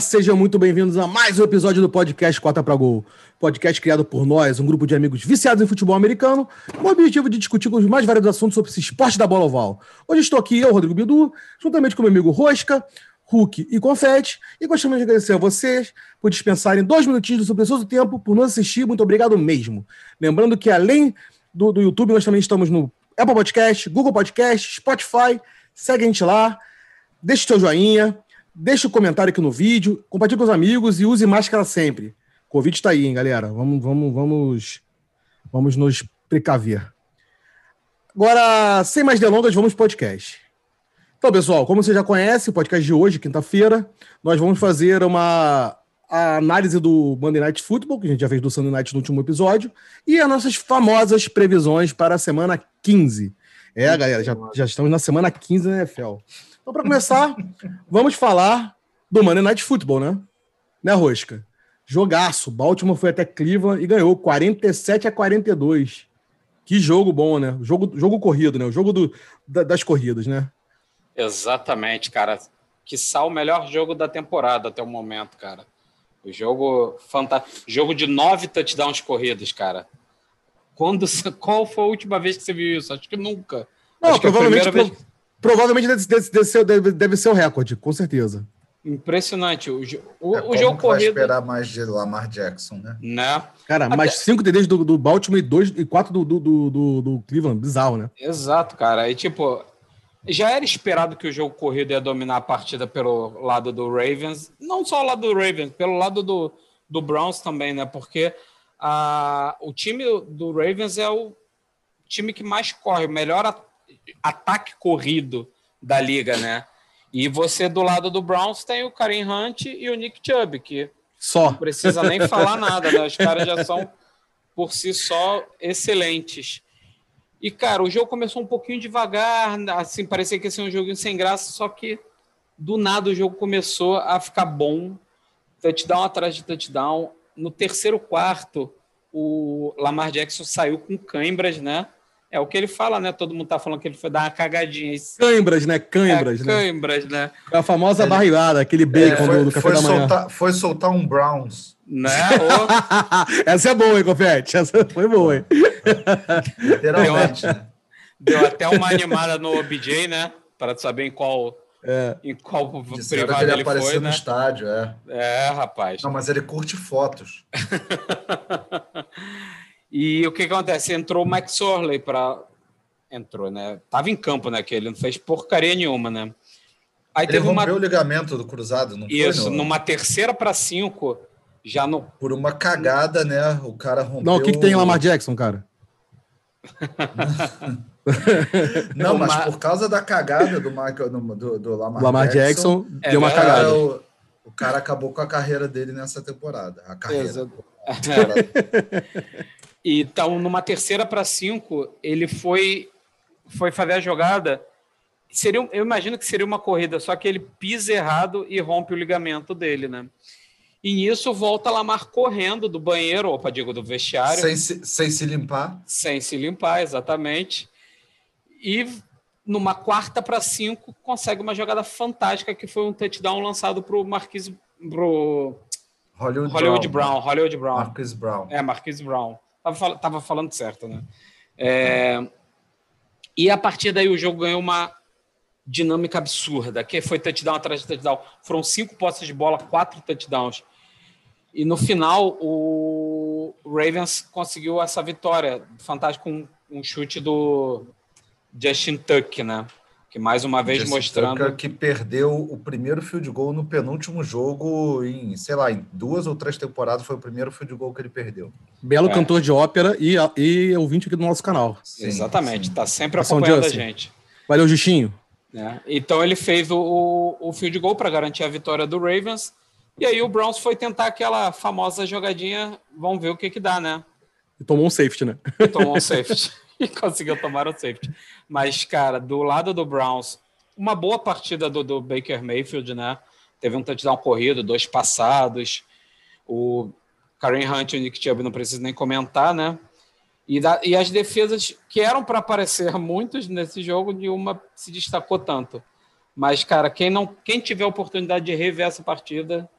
sejam muito bem-vindos a mais um episódio do podcast Cota para Gol. Podcast criado por nós, um grupo de amigos viciados em futebol americano, com o objetivo de discutir os mais variados assuntos sobre esse esporte da bola oval. Hoje estou aqui, eu, Rodrigo Bidu, juntamente com meu amigo Rosca, Hulk e Confete, e gostaria de agradecer a vocês por dispensarem dois minutinhos do seu precioso tempo por nos assistir. Muito obrigado mesmo. Lembrando que além do, do YouTube, nós também estamos no Apple Podcast, Google Podcast, Spotify. Segue a gente lá, deixa o seu joinha, Deixa o um comentário aqui no vídeo, compartilhe com os amigos e use máscara sempre. Covid está aí, hein, galera? Vamos, vamos, vamos, vamos nos precaver. Agora, sem mais delongas, vamos para o podcast. Então, pessoal, como você já conhece, o podcast de hoje, quinta-feira, nós vamos fazer uma análise do Monday Night Football, que a gente já fez do Sunday Night no último episódio, e as nossas famosas previsões para a semana 15. É, galera, já, já estamos na semana 15 da NFL. Então, para começar, vamos falar do Monday Night Football, né? Né, Rosca? Jogaço. Baltimore foi até Cleveland e ganhou 47 a 42. Que jogo bom, né? Jogo, jogo corrido, né? O jogo do, da, das corridas, né? Exatamente, cara. Que sal o melhor jogo da temporada até o momento, cara. O jogo fantástico. Jogo de nove touchdowns corridos, cara. Quando, qual foi a última vez que você viu isso? Acho que nunca. Não, Acho provavelmente, que vez... Provavelmente deve, deve, ser, deve, deve ser o recorde, com certeza. Impressionante. O, o, é, o jogo corrido. esperar mais de Lamar Jackson, né? Né? Cara, Até... mais cinco TDs do, do Baltimore e, dois, e quatro do, do, do, do Cleveland. Bizarro, né? Exato, cara. E tipo, já era esperado que o jogo corrido ia dominar a partida pelo lado do Ravens. Não só o lado do Ravens, pelo lado do, do Browns também, né? Porque a, o time do Ravens é o time que mais corre, o melhor ataque corrido da liga, né? E você do lado do Browns tem o Karim Hunt e o Nick Chubb, que só não precisa nem falar nada, né? Os caras já são por si só excelentes. E cara, o jogo começou um pouquinho devagar, assim, parecia que ia ser um jogo sem graça, só que do nada o jogo começou a ficar bom. Touchdown atrás de touchdown. No terceiro quarto, o Lamar Jackson saiu com cãibras, né? É o que ele fala, né? Todo mundo tá falando que ele foi dar uma cagadinha. Cãibras, né? Cãibras, é, né? Cãibras, né? É a famosa ele... barrigada, aquele bacon é, foi, do, café foi da manhã. Soltar, foi soltar um Browns. Né? Essa é boa, hein, Confete? Essa foi boa, hein? Literalmente, deu, né? Deu até uma animada no OBJ, né? Para saber em qual é. Em qual privado ele, ele apareceu foi, no né? estádio, é. É, rapaz. Não, mas ele curte fotos. E o que acontece? Entrou o Mike Sorley para. Entrou, né? Tava em campo, né? Que ele não fez porcaria nenhuma, né? Aí ele teve rompeu uma... o ligamento do cruzado, não Isso, foi, não? numa terceira para cinco, já no. Por uma cagada, né? O cara rompeu. Não, o que, que tem Lamar Jackson, cara? não, mas por causa da cagada do, Michael, do, do Lamar, Lamar Jackson, Jackson é deu uma cagada. O, o, cara acabou com a carreira dele nessa temporada. A carreira. Exato. Então, numa terceira para cinco, ele foi, foi fazer a jogada. Seria, eu imagino que seria uma corrida, só que ele pisa errado e rompe o ligamento dele, né? E nisso volta Lamar correndo do banheiro, opa, digo, do vestiário. Sem se, sem se limpar. Sem se limpar, exatamente. E numa quarta para cinco, consegue uma jogada fantástica que foi um touchdown lançado para o Marquise. Pro Hollywood, Hollywood Brown. Brown. Hollywood Brown. Marquise Brown. É, Marquise Brown. Tava, tava falando certo, né? É, e a partir daí o jogo ganhou uma dinâmica absurda, que foi touchdown atrás de touchdown. Foram cinco posses de bola, quatro touchdowns. E no final, o Ravens conseguiu essa vitória fantástica com um chute do Justin Tuck, né? Que mais uma vez Jesse mostrando Tucker, que perdeu o primeiro field goal no penúltimo jogo em, sei lá, em duas ou três temporadas foi o primeiro field goal que ele perdeu. Belo é. cantor de ópera e, e ouvinte aqui do nosso canal. Sim, Exatamente, está sempre acompanhando a gente. Valeu, Justinho. É. Então ele fez o, o field goal para garantir a vitória do Ravens. E aí o Browns foi tentar aquela famosa jogadinha, vamos ver o que que dá, né? E tomou um safety, né? E tomou um safety. e conseguiu tomar o safety. Mas, cara, do lado do Browns, uma boa partida do, do Baker Mayfield, né? Teve um touchdown corrido, dois passados. O Karen Hunt e o Nick Chubb não preciso nem comentar, né? E, da, e as defesas que eram para aparecer muitos nesse jogo, nenhuma se destacou tanto. Mas, cara, quem não quem tiver a oportunidade de rever essa partida,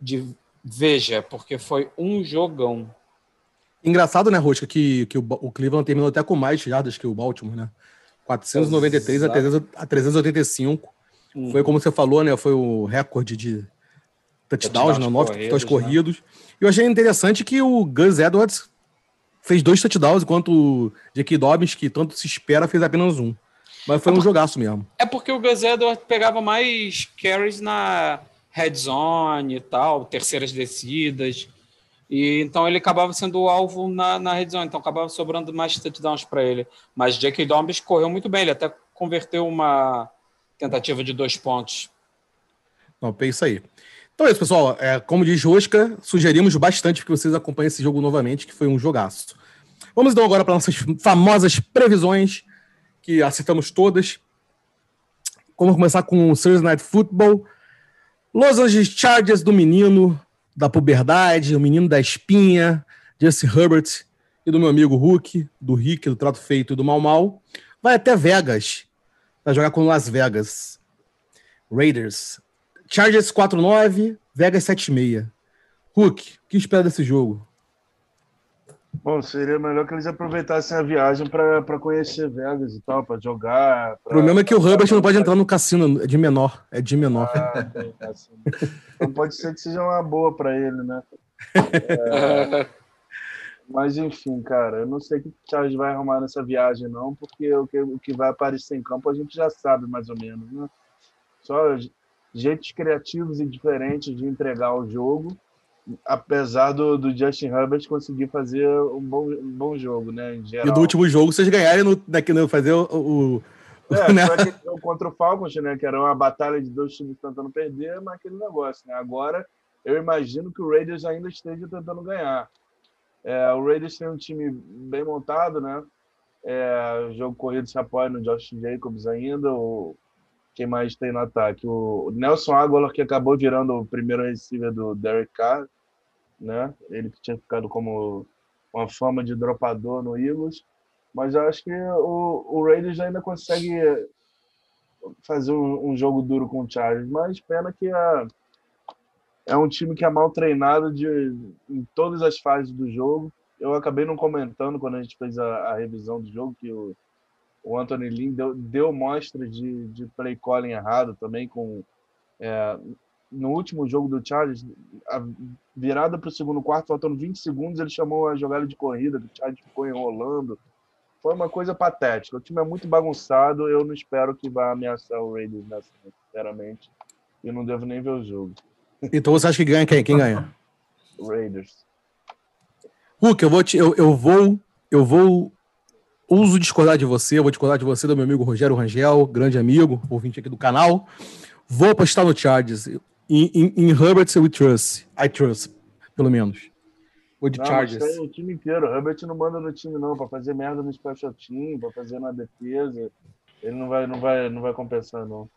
de veja, porque foi um jogão. Engraçado, né, Rosca, que, que o, o Cleveland terminou até com mais jardas que o Baltimore, né? 493 a, 300, a 385. Uhum. Foi como você falou, né? Foi o recorde de touchdowns, né? nove touchdowns corridos. Né? E eu achei interessante que o Gus Edwards fez dois touchdowns, enquanto o J.K. Dobbins, que tanto se espera, fez apenas um. Mas foi é um jogaço mesmo. É porque o Gus Edwards pegava mais carries na red zone e tal, terceiras descidas. E então ele acabava sendo o alvo na, na red zone, então acabava sobrando mais touchdowns para ele. Mas J.K. Dobbins correu muito bem, ele até converteu uma tentativa de dois pontos. Não, pensa aí. Então é isso, pessoal. É, como diz Rosca, sugerimos bastante que vocês acompanhem esse jogo novamente, que foi um jogaço. Vamos então agora para nossas famosas previsões, que acertamos todas. Vamos começar com o Thursday Night Football. Los Angeles Chargers do menino da puberdade, o menino da espinha, Jesse Herbert e do meu amigo Hulk, do Rick, do Trato Feito e do Mal Mal, vai até Vegas para jogar com Las Vegas. Raiders. Chargers 4-9, Vegas 7-6. Hulk, o que espera desse jogo? Bom, seria melhor que eles aproveitassem a viagem para conhecer Vegas e tal, para jogar. Pra, o problema é que o Herbert não pode entrar no cassino, é de menor. É de menor. Ah, então pode ser que seja uma boa para ele, né? É, mas enfim, cara, eu não sei o que o Charles vai arrumar nessa viagem, não, porque o que, o que vai aparecer em campo a gente já sabe mais ou menos, né? Só jeitos criativos e diferentes de entregar o jogo apesar do, do, Justin Herbert conseguir fazer um bom, um bom jogo, né? E do último jogo vocês ganharem no, daqui, no fazer o. o é, né? contra o Falcons, né? Que era uma batalha de dois times tentando perder, mas aquele negócio, né? Agora eu imagino que o Raiders ainda esteja tentando ganhar. É, o Raiders tem um time bem montado, né? É, o jogo corrido se apoia no Josh Jacobs ainda. O, quem mais tem no ataque? O Nelson Aguilar, que acabou virando o primeiro receiver do Derek Carr né? Ele que tinha ficado como uma fama de dropador no Eagles, mas eu acho que o, o Raiders ainda consegue fazer um, um, jogo duro com o Chargers, mas pena que é, é um time que é mal treinado de, em todas as fases do jogo. Eu acabei não comentando quando a gente fez a, a revisão do jogo que o, o Anthony Lynn deu, deu mostra de, de play calling errado também com é, no último jogo do Chargers, a virada para o segundo quarto, faltando 20 segundos, ele chamou a jogada de corrida, o Chargers ficou enrolando. Foi uma coisa patética. O time é muito bagunçado, eu não espero que vá ameaçar o Raiders nessa, sinceramente. E não devo nem ver o jogo. Então você acha que ganha quem? Quem ganha? Raiders. Hulk, eu vou te, eu, eu vou eu vou uso discordar de você, eu vou discordar de você do meu amigo Rogério Rangel, grande amigo, ouvinte aqui do canal. Vou apostar no Chargers. Em, Herbert we trust. I trust, pelo menos. O de não, Chargers. o time inteiro. Herbert não manda no time, não, para fazer merda no special team, para fazer na defesa. Ele não vai, não vai, não vai compensar, não.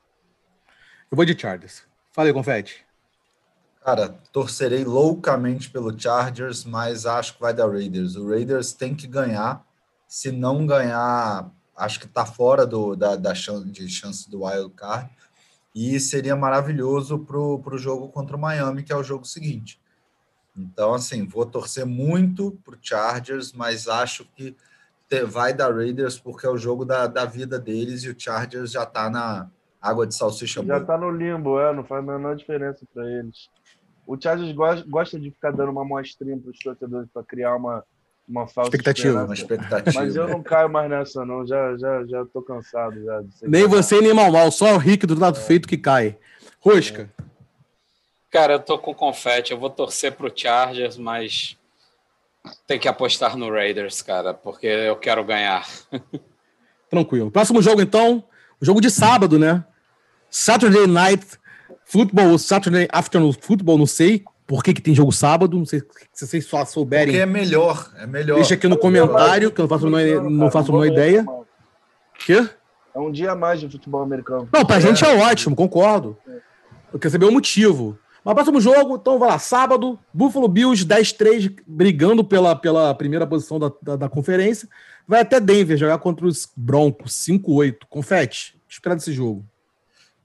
Eu vou de Chargers. Falei, Confete. Cara, torcerei loucamente pelo Chargers, mas acho que vai dar Raiders. O Raiders tem que ganhar. Se não ganhar, acho que tá fora do, da, da chance, de chance do wild card e seria maravilhoso para o jogo contra o Miami, que é o jogo seguinte. Então, assim, vou torcer muito para o Chargers, mas acho que vai dar Raiders porque é o jogo da, da vida deles e o Chargers já está na água de salsicha. Já está no limbo, é, não faz a menor diferença para eles. O Chargers gosta de ficar dando uma mostrinha para os torcedores para criar uma, uma falsa expectativa, uma expectativa. Mas eu não caio mais nessa, não. Já, já, já tô cansado. Já nem você, nem mal mal. Só o Rick do lado é. feito que cai. Rosca. Cara, eu tô com confete. Eu vou torcer pro Chargers, mas tem que apostar no Raiders, cara, porque eu quero ganhar. Tranquilo. Próximo jogo, então. Jogo de sábado, né? Saturday Night Football, Saturday Afternoon Football, não sei por que, que tem jogo sábado? Não sei se vocês só souberem. Porque é melhor, é melhor. Deixa aqui no comentário, que eu não faço uma, não faço uma ideia. Quê? É um dia a mais de futebol americano. Não, pra é. gente é ótimo, concordo. Eu quero saber o motivo. Mas próximo jogo, então vai lá, sábado, Buffalo Bills 10-3, brigando pela, pela primeira posição da, da, da, conferência. Vai até Denver jogar contra os Broncos 5-8. Confete, espera desse jogo.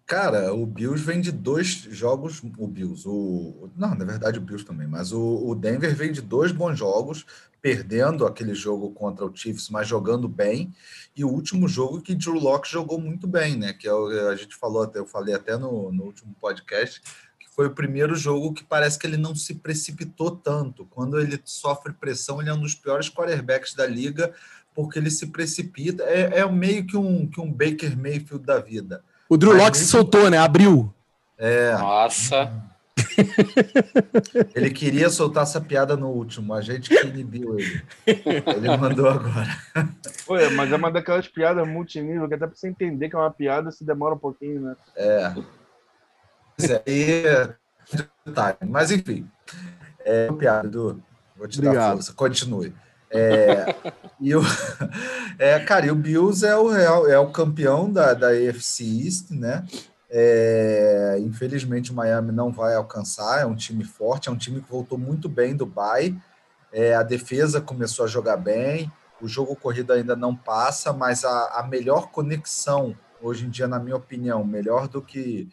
Cara, o Bills vem de dois jogos. O Bills, o. Não, na verdade, o Bills também, mas o, o Denver vem de dois bons jogos, perdendo aquele jogo contra o Chiefs, mas jogando bem. E o último jogo que Drew Locke jogou muito bem, né? Que é a gente falou até, eu falei até no, no último podcast, que foi o primeiro jogo que parece que ele não se precipitou tanto. Quando ele sofre pressão, ele é um dos piores quarterbacks da liga, porque ele se precipita. É, é meio que um, que um Baker Mayfield da vida o Drew Locke se soltou, né? Abriu. É. Nossa. Ele queria soltar essa piada no último, a gente que inibiu ele. Ele mandou agora. Oi, mas é uma daquelas piadas multinível que até pra você entender que é uma piada se demora um pouquinho, né? É. é mas enfim, é uma piada, Edu. Vou te Obrigado. dar força. Continue. É, e o, é, cara, e o Bills é o, é o campeão da, da AFC East, né? É, infelizmente o Miami não vai alcançar, é um time forte, é um time que voltou muito bem do bye. É, a defesa começou a jogar bem, o jogo corrido ainda não passa, mas a, a melhor conexão hoje em dia, na minha opinião, melhor do que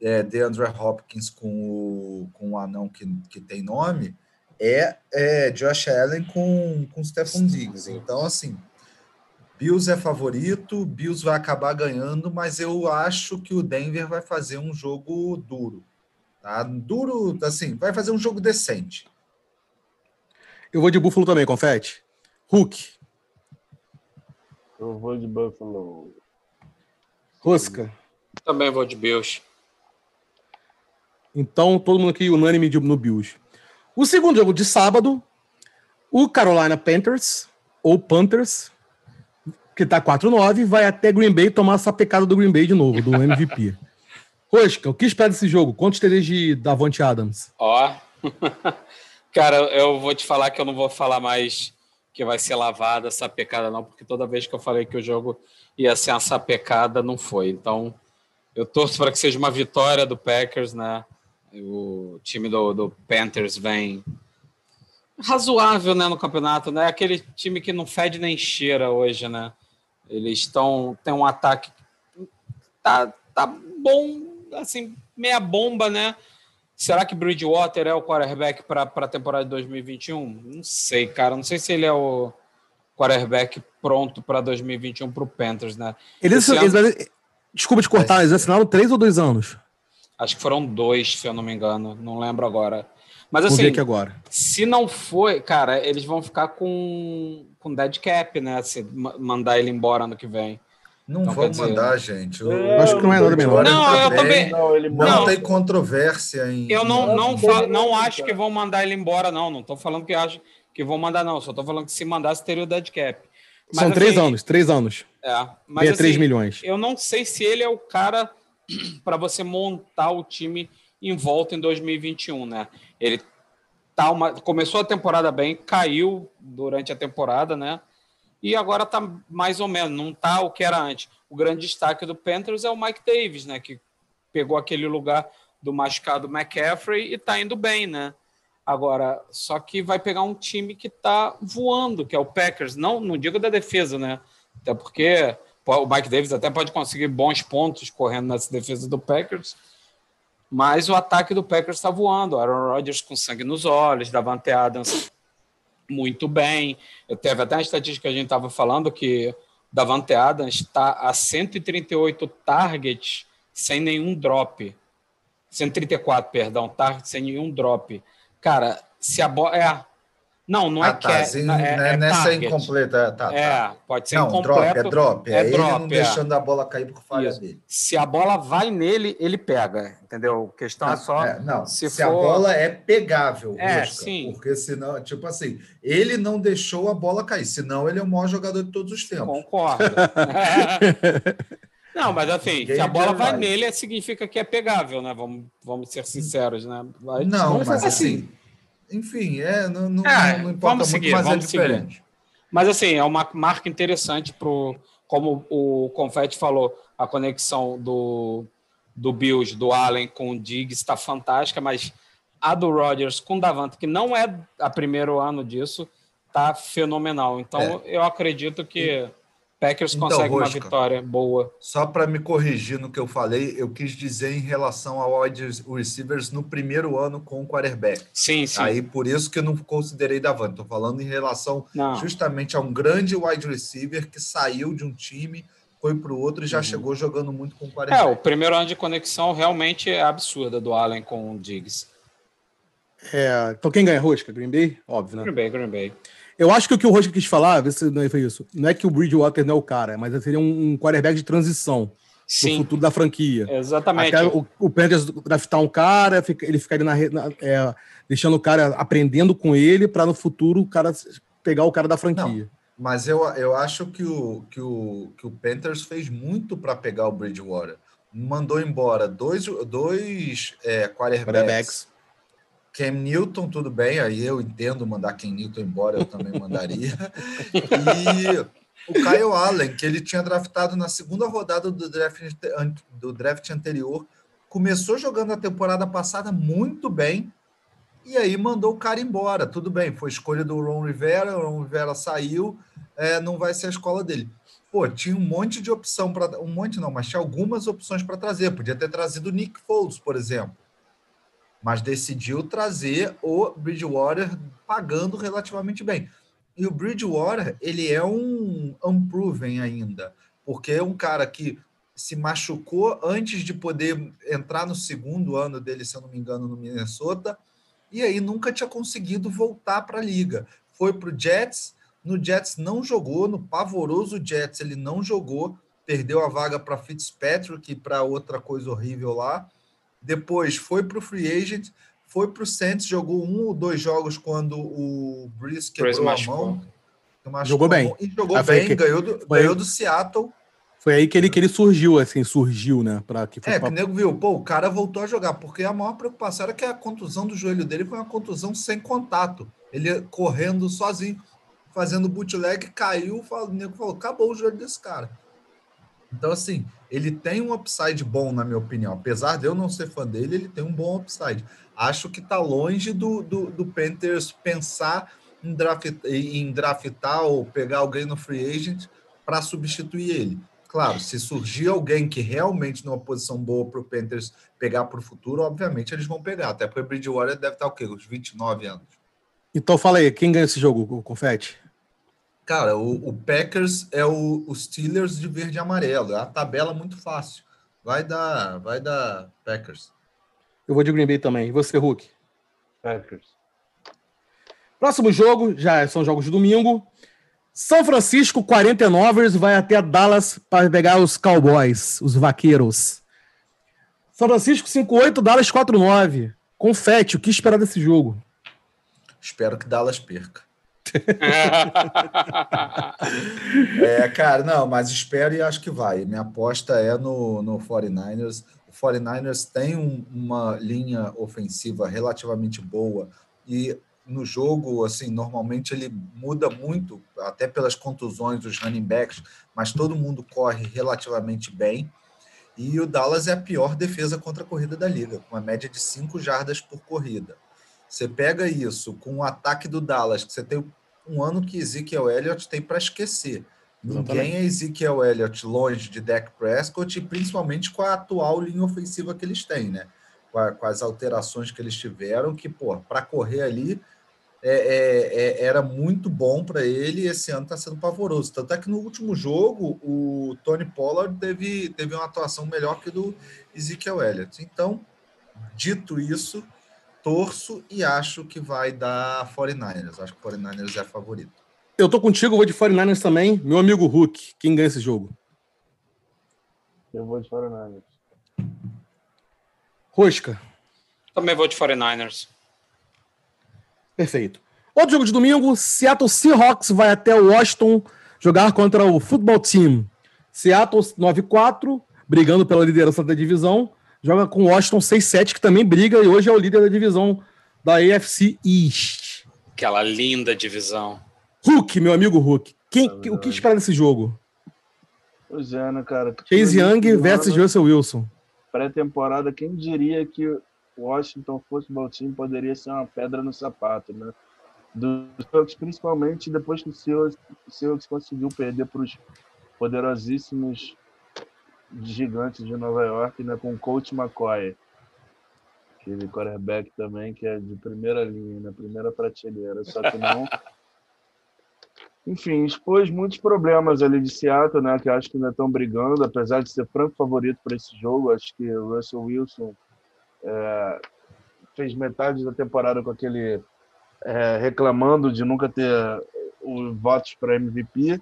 é, DeAndre Hopkins com o, com o anão que, que tem nome, é, é Josh Allen com, com Stephon Diggs. Então, assim, Bills é favorito, Bills vai acabar ganhando, mas eu acho que o Denver vai fazer um jogo duro. Tá? Duro, assim, vai fazer um jogo decente. Eu vou de Buffalo também, confete. Hulk. Eu vou de Buffalo. Rosca. Também vou de Bills. Então, todo mundo aqui unânime no Bills. O segundo jogo de sábado, o Carolina Panthers, ou Panthers, que tá 4-9, vai até Green Bay tomar essa pecada do Green Bay de novo, do MVP. Rosca, o que espera desse jogo? Quantos TDs de Davante Adams? Ó, cara, eu vou te falar que eu não vou falar mais que vai ser lavada essa pecada, não, porque toda vez que eu falei que o jogo ia ser essa pecada, não foi. Então, eu torço para que seja uma vitória do Packers, né? O time do, do Panthers vem razoável né, no campeonato, né? Aquele time que não fede nem cheira hoje, né? Eles estão. Tem um ataque. Tá, tá bom, assim, meia bomba, né? Será que Bridgewater é o quarterback para a temporada de 2021? Não sei, cara. Não sei se ele é o quarterback pronto para 2021 para o Panthers, né? Eles, ano... eles, desculpa te cortar, eles assinaram três ou dois anos? Acho que foram dois, se eu não me engano. Não lembro agora. Mas assim, Vou ver aqui agora. se não foi, cara, eles vão ficar com, com dead cap, né? Se mandar ele embora ano que vem. Não então, vão dizer, mandar, gente. Eu, eu acho que não é nada menor. Não, eu também. Não, ele não, tem controvérsia em. Eu não, não, fa... não acho que vão mandar ele embora, não. Não estou falando que acho que vão mandar, não. Só estou falando que se mandasse, teria o dead cap. Mas, São assim, três anos, três anos. É, mas. Assim, 3 milhões. Eu não sei se ele é o cara para você montar o time em volta em 2021, né? Ele tá uma, começou a temporada bem, caiu durante a temporada, né? E agora tá mais ou menos, não tá o que era antes. O grande destaque do Panthers é o Mike Davis, né? Que pegou aquele lugar do machucado McCaffrey e tá indo bem, né? Agora, só que vai pegar um time que tá voando, que é o Packers. Não, não digo da defesa, né? Até porque o Mike Davis até pode conseguir bons pontos correndo nessa defesa do Packers, mas o ataque do Packers está voando. Aaron Rodgers com sangue nos olhos, Davante Adams muito bem. Eu teve até uma estatística que a gente estava falando que Davante Adams está a 138 targets sem nenhum drop. 134, perdão, targets sem nenhum drop. Cara, se a bola. É, não, não é ah, tá, que assim, é, é, é nessa target. incompleta. Tá, é, tá. pode ser não, incompleto. Drop, é drop. É, é drop, ele não deixando a bola cair por falha Isso. dele. Se a bola vai nele, ele pega, entendeu? A questão é ah, só... não, se, se for... a bola é pegável, é, Rosca, sim. porque senão, tipo assim, ele não deixou a bola cair, senão ele é o maior jogador de todos os tempos. Concordo. Não, mas assim, se a bola vai, vai, nele, significa que é pegável, né? Vamos, vamos ser sinceros, né? Vai, não, mas assim, assim enfim, é, não, não, é, não importa muito, seguir, mas é diferente. Seguir. Mas assim, é uma marca interessante para como o Confetti falou, a conexão do, do Bills, do Allen com o Diggs está fantástica, mas a do Rodgers com o Davante, que não é a primeiro ano disso, tá fenomenal. Então, é. eu acredito que Packers Então, consegue uma Rosca. vitória boa. Só para me corrigir no que eu falei, eu quis dizer em relação ao wide receivers no primeiro ano com o quarterback. Sim, sim. Aí por isso que eu não considerei Davante. Estou falando em relação Não. justamente a um grande wide receiver que saiu de um time, foi para o outro e já chegou jogando muito com o É, quarterback. o primeiro ano de conexão realmente é absurda do Allen com o Diggs. É, então quem ganha Rosca? Green Bay? Óbvio, né? Green Bay, Green Bay. Eu acho que o que o Rosca quis falar, vê se não foi isso, não é que o Bridgewater não é o cara, mas seria um, um quarterback de transição no Sim, futuro da franquia. exatamente. Até o, o Panthers draftar um cara, fica- ele ficaria na, na- é, deixando o cara aprendendo com ele para no futuro o cara pegar o cara da franquia. Mas eu, eu acho que o, que, o, que o Panthers fez muito para pegar o Bridgewater. Mandou embora dois, dois é, quarterbacks. Quarterbacks. Cam Newton, tudo bem, aí eu entendo mandar Cam Newton embora, eu também mandaria. e o Kyle Allen, que ele tinha draftado na segunda rodada do draft, do draft anterior, começou jogando a temporada passada muito bem, e aí mandou o cara embora. Tudo bem, foi escolha do Ron Rivera, o Ron Rivera saiu, é, não vai ser a escola dele. Pô, tinha um monte de opção para. Um monte não, mas tinha algumas opções para trazer. Podia ter trazido o Nick Foles, por exemplo mas decidiu trazer o Bridgewater pagando relativamente bem. E o Bridgewater, ele é um unproven ainda, porque é um cara que se machucou antes de poder entrar no segundo ano dele, se eu não me engano, no Minnesota, e aí nunca tinha conseguido voltar para a liga. Foi para o Jets, no Jets não jogou, no pavoroso Jets ele não jogou, perdeu a vaga para Fitzpatrick e para outra coisa horrível lá. Depois foi para o Free Agent, foi para o Saints, jogou um ou dois jogos quando o Breeze quebrou Breeze a machucou. mão. machucou Jogou bem. E jogou Ah, bem, que- ganhou do, foi- ganhou do Seattle. Foi aí que ele, que ele surgiu, assim, surgiu, né? Pra, que foi É, pra- que o nego viu, pô, o cara voltou a jogar, porque a maior preocupação era que a contusão do joelho dele foi uma contusão sem contato. Ele correndo sozinho, fazendo bootleg, caiu, o nego falou, acabou o joelho desse cara. Então, assim, ele tem um upside bom, na minha opinião. Apesar de eu não ser fã dele, ele tem um bom upside. Acho que tá longe do, do, do Panthers pensar em, draft, em draftar ou pegar alguém no free agent para substituir ele. Claro, se surgir alguém que realmente numa posição boa para o Panthers pegar para o futuro, obviamente eles vão pegar. Até porque o Bridgewater deve estar o quê? Uns 29 anos. Então fala aí, quem ganha esse jogo, o Confete? Cara, o, o Packers é o, os Steelers de verde e amarelo. É a tabela muito fácil. Vai dar, vai dar Packers. Eu vou de Green Bay também. E você, Hulk? Packers. Próximo jogo, já são jogos de domingo. São Francisco 49ers vai até Dallas para pegar os Cowboys, os vaqueiros. São Francisco 5-8, Dallas 4-9. Confete, o que esperar desse jogo? Espero que Dallas perca. É, cara, não, mas espero e acho que vai. Minha aposta é no, no 49ers. O 49ers tem um- uma linha ofensiva relativamente boa e no jogo, assim, normalmente ele muda muito, até pelas contusões dos running backs, mas todo mundo corre relativamente bem. E o Dallas é a pior defesa contra a corrida da liga, com uma média de 5 jardas por corrida. Você pega isso com o ataque do Dallas, que você tem um ano que Ezekiel Elliott tem para esquecer. Ninguém é Ezekiel Elliott longe de Dak Prescott, e principalmente com a atual linha ofensiva que eles têm, né? Com, a- com as alterações que eles tiveram, que, pô, para correr ali é, é, é, era muito bom para ele e esse ano está sendo pavoroso. Tanto é que no último jogo o Tony Pollard teve, teve uma atuação melhor que do Ezekiel Elliott. Então, dito isso, torço e acho que vai dar 49ers. Acho que o 49ers é favorito. Eu tô contigo, vou de 49ers também. Meu amigo Hulk, quem ganha esse jogo? Eu vou de 49ers. Rosca. Também vou de 49ers. Perfeito. Outro jogo de domingo, Seattle Seahawks vai até Washington jogar contra o Football Team. Seattle 9-4, brigando pela liderança da divisão, joga com Washington 6-7, que também briga e hoje é o líder da divisão da AFC East. Aquela linda divisão. Hulk, meu amigo Hulk, quem, o que espera desse jogo? Pois é, né, cara? Chase Young versus Russell Wilson. Pré-temporada, quem diria que o Washington Football Team poderia ser uma pedra no sapato, né? Dos Seahawks, principalmente depois que o Seahawks, o Seahawks conseguiu perder para os poderosíssimos gigantes de Nova York, né, com o Coach McCoy, aquele quarterback também que é de primeira linha, na né, primeira prateleira, só que não. Enfim, expôs muitos problemas ali de Seattle, né, que acho que ainda estão brigando, apesar de ser franco favorito para esse jogo, acho que o Russell Wilson é, fez metade da temporada com aquele é, reclamando de nunca ter os votos para MVP,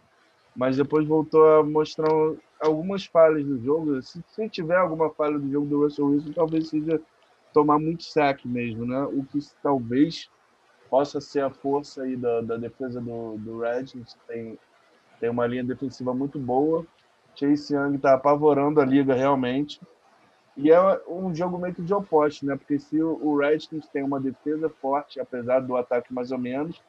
mas depois voltou a mostrar algumas falhas do jogo. Se, se, tiver alguma falha do jogo do Russell Wilson, talvez seja tomar muito saque mesmo, né? O que talvez possa ser a força aí da, da defesa do, do Redskins. Tem, tem uma linha defensiva muito boa. Chase Young está apavorando a liga realmente. E é um jogo meio que de oposto, né? Porque se o Redskins tem uma defesa forte, apesar do ataque mais ou menos,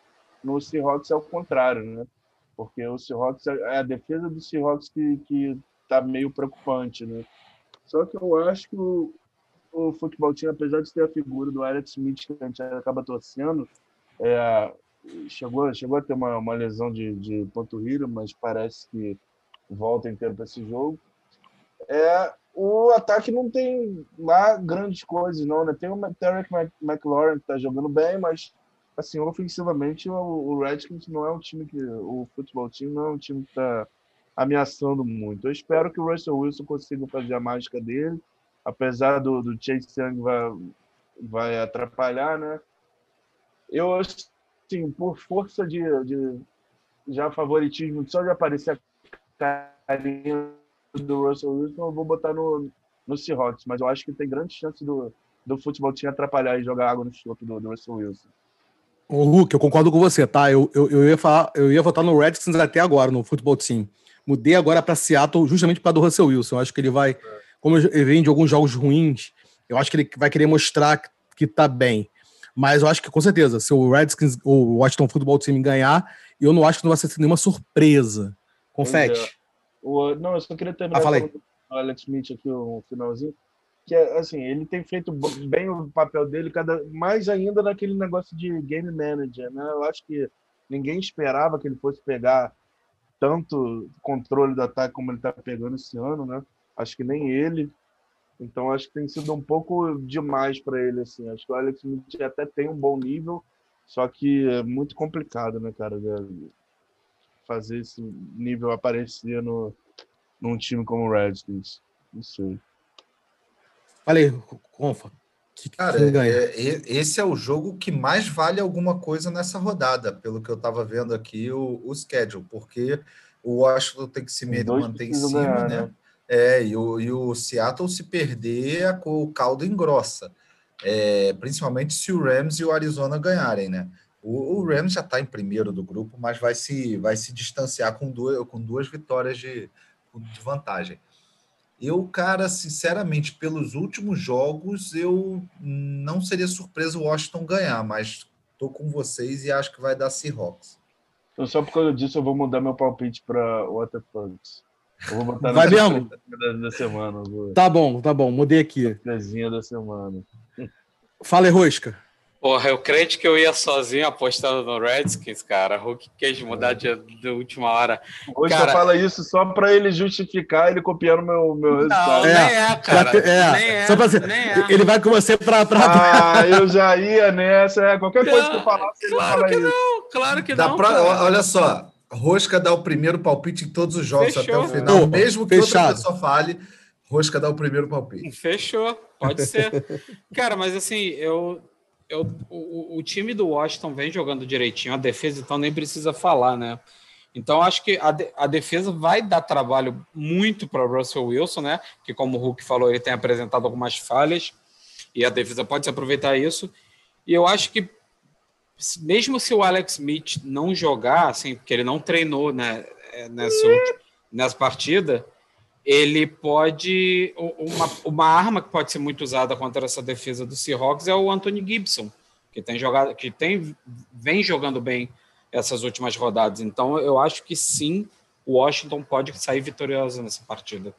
no Seahawks é o contrário, né? Porque o Seahawks é a defesa do Seahawks que, que tá meio preocupante, né? Só que eu acho que o, o futebol tinha, apesar de ter a figura do Alex Smith, que a gente acaba torcendo, é, chegou, chegou a ter uma, uma lesão de, de panturrilha, mas parece que volta inteiro para esse jogo. É, o ataque não tem lá grandes coisas, não, né? Tem o Tarek McLaurin que está jogando bem, mas assim, ofensivamente o, Redskins não é um time que o futebol time não é um time que está ameaçando muito. Eu espero que o Russell Wilson consiga fazer a mágica dele, apesar do, do Chase Young vai, vai atrapalhar, né? Eu, assim, por força de, de já favoritismo, só de aparecer a carinha do Russell Wilson, eu vou botar no, no Seahawks, mas eu acho que tem grande chance do, do futebol time atrapalhar e jogar água no chope do, do Russell Wilson. Ô, Hulk, eu concordo com você, tá? Eu, eu, eu, ia falar, eu ia votar no Redskins até agora, no futebol team. Mudei agora para Seattle justamente para do Russell Wilson. Eu acho que ele vai, como ele vem de alguns jogos ruins, eu acho que ele vai querer mostrar que tá bem. Mas eu acho que com certeza, se o Redskins ou o Washington Football Team ganhar, eu não acho que não vai ser nenhuma surpresa. Confete. É. O, não, eu só queria terminar ah, falei. o Alex Smith aqui, o um finalzinho. Que assim, ele tem feito bem o papel dele, cada mais ainda naquele negócio de game manager, né? Eu acho que ninguém esperava que ele fosse pegar tanto controle do ataque como ele está pegando esse ano, né? Acho que nem ele. Então acho que tem sido um pouco demais para ele assim. Acho que o Alex Smith até tem um bom nível, só que é muito complicado, né, cara? fazer esse nível aparecer no, num time como o Redskins. Não sei. Falei, Confa. Cara, é, é, esse é o jogo que mais vale alguma coisa nessa rodada, pelo que eu estava vendo aqui, o, o schedule, porque o Washington tem que se manter em cima, ganhar, né? né? É, e o, e o Seattle se perder, o caldo engrossa. É, principalmente se o Rams e o Arizona ganharem, né? O, o Rams já está em primeiro do grupo, mas vai se, vai se distanciar com duas, com duas vitórias de, de vantagem. Eu, cara, sinceramente, pelos últimos jogos, eu não seria surpreso o Washington ganhar, mas estou com vocês e acho que vai dar Seahawks. Então, só por causa disso, eu vou mudar meu palpite para Waterfront. Eu vou botar vai mesmo? Da, semana. Vou... Tá bom, tá bom, mudei aqui. Desenha da semana. Fala aí, Rosca. Porra, eu crente que eu ia sozinho apostando no Redskins, cara. Hulk quis mudar de, de última hora. Hoje cara, fala isso só para ele justificar ele copiando meu, meu resultado. Não, é, nem é, cara. é, nem é, só pra ser, é. Ele vai com você pra. pra... Ah, eu já ia nessa. É, qualquer coisa que eu falasse, ele claro que isso. não, claro que Dá não. Pra, olha só, Rosca dá o primeiro palpite em todos os jogos Fechou. até o final. Mesmo que Fechado. outra pessoa fale, Rosca dá o primeiro palpite. Fechou, pode ser. cara, mas assim, eu eu, o, o, time do Washington vem jogando direitinho, a defesa então nem precisa falar, né? Então acho que a, a defesa vai dar trabalho muito para o Russell Wilson, né? Que como o Hulk falou, ele tem apresentado algumas falhas e a defesa pode se aproveitar isso. E eu acho que mesmo se o Alex Smith não jogar, assim, porque ele não treinou né, é, nessa, nessa partida, ele pode. Uma, uma arma que pode ser muito usada contra essa defesa do Seahawks é o Anthony Gibson, que tem jogado, que tem, vem jogando bem essas últimas rodadas. Então, eu acho que sim, o Washington pode sair vitorioso nessa partida.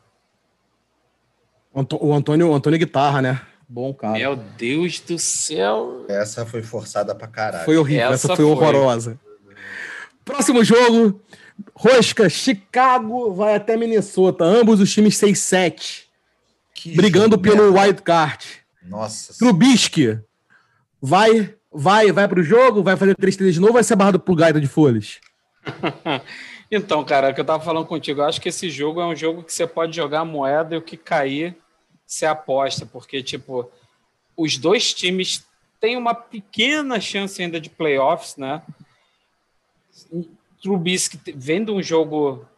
O Antônio, o Antônio Guitarra, né? Bom cara. Meu Deus do céu. Essa foi forçada pra caralho. Foi horrível, essa, essa foi, foi horrorosa. Próximo jogo. Rosca, Chicago vai até Minnesota. Ambos os times 6-7. Brigando pelo wild card. Nossa. Trubisky vai vai vai pro jogo, vai fazer 3-3 de novo ou vai ser barrado pro Gaita de folhas? então, cara, é o que eu tava falando contigo, eu acho que esse jogo é um jogo que você pode jogar a moeda e o que cair você aposta, porque, tipo, os dois times têm uma pequena chance ainda de playoffs, né? Trubisky vendo um jogo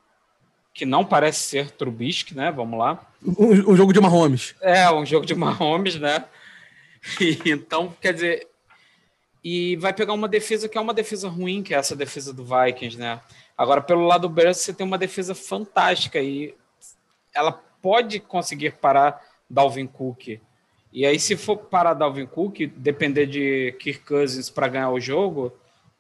que não parece ser Trubisky, né? Vamos lá. Um, um jogo de Mahomes. É, um jogo de Mahomes, né? E, então, quer dizer, e vai pegar uma defesa que é uma defesa ruim, que é essa defesa do Vikings, né? Agora, pelo lado do Bears, você tem uma defesa fantástica e ela pode conseguir parar Dalvin Cook. E aí, se for parar Dalvin Cook, depender de Kirk Cousins para ganhar o jogo,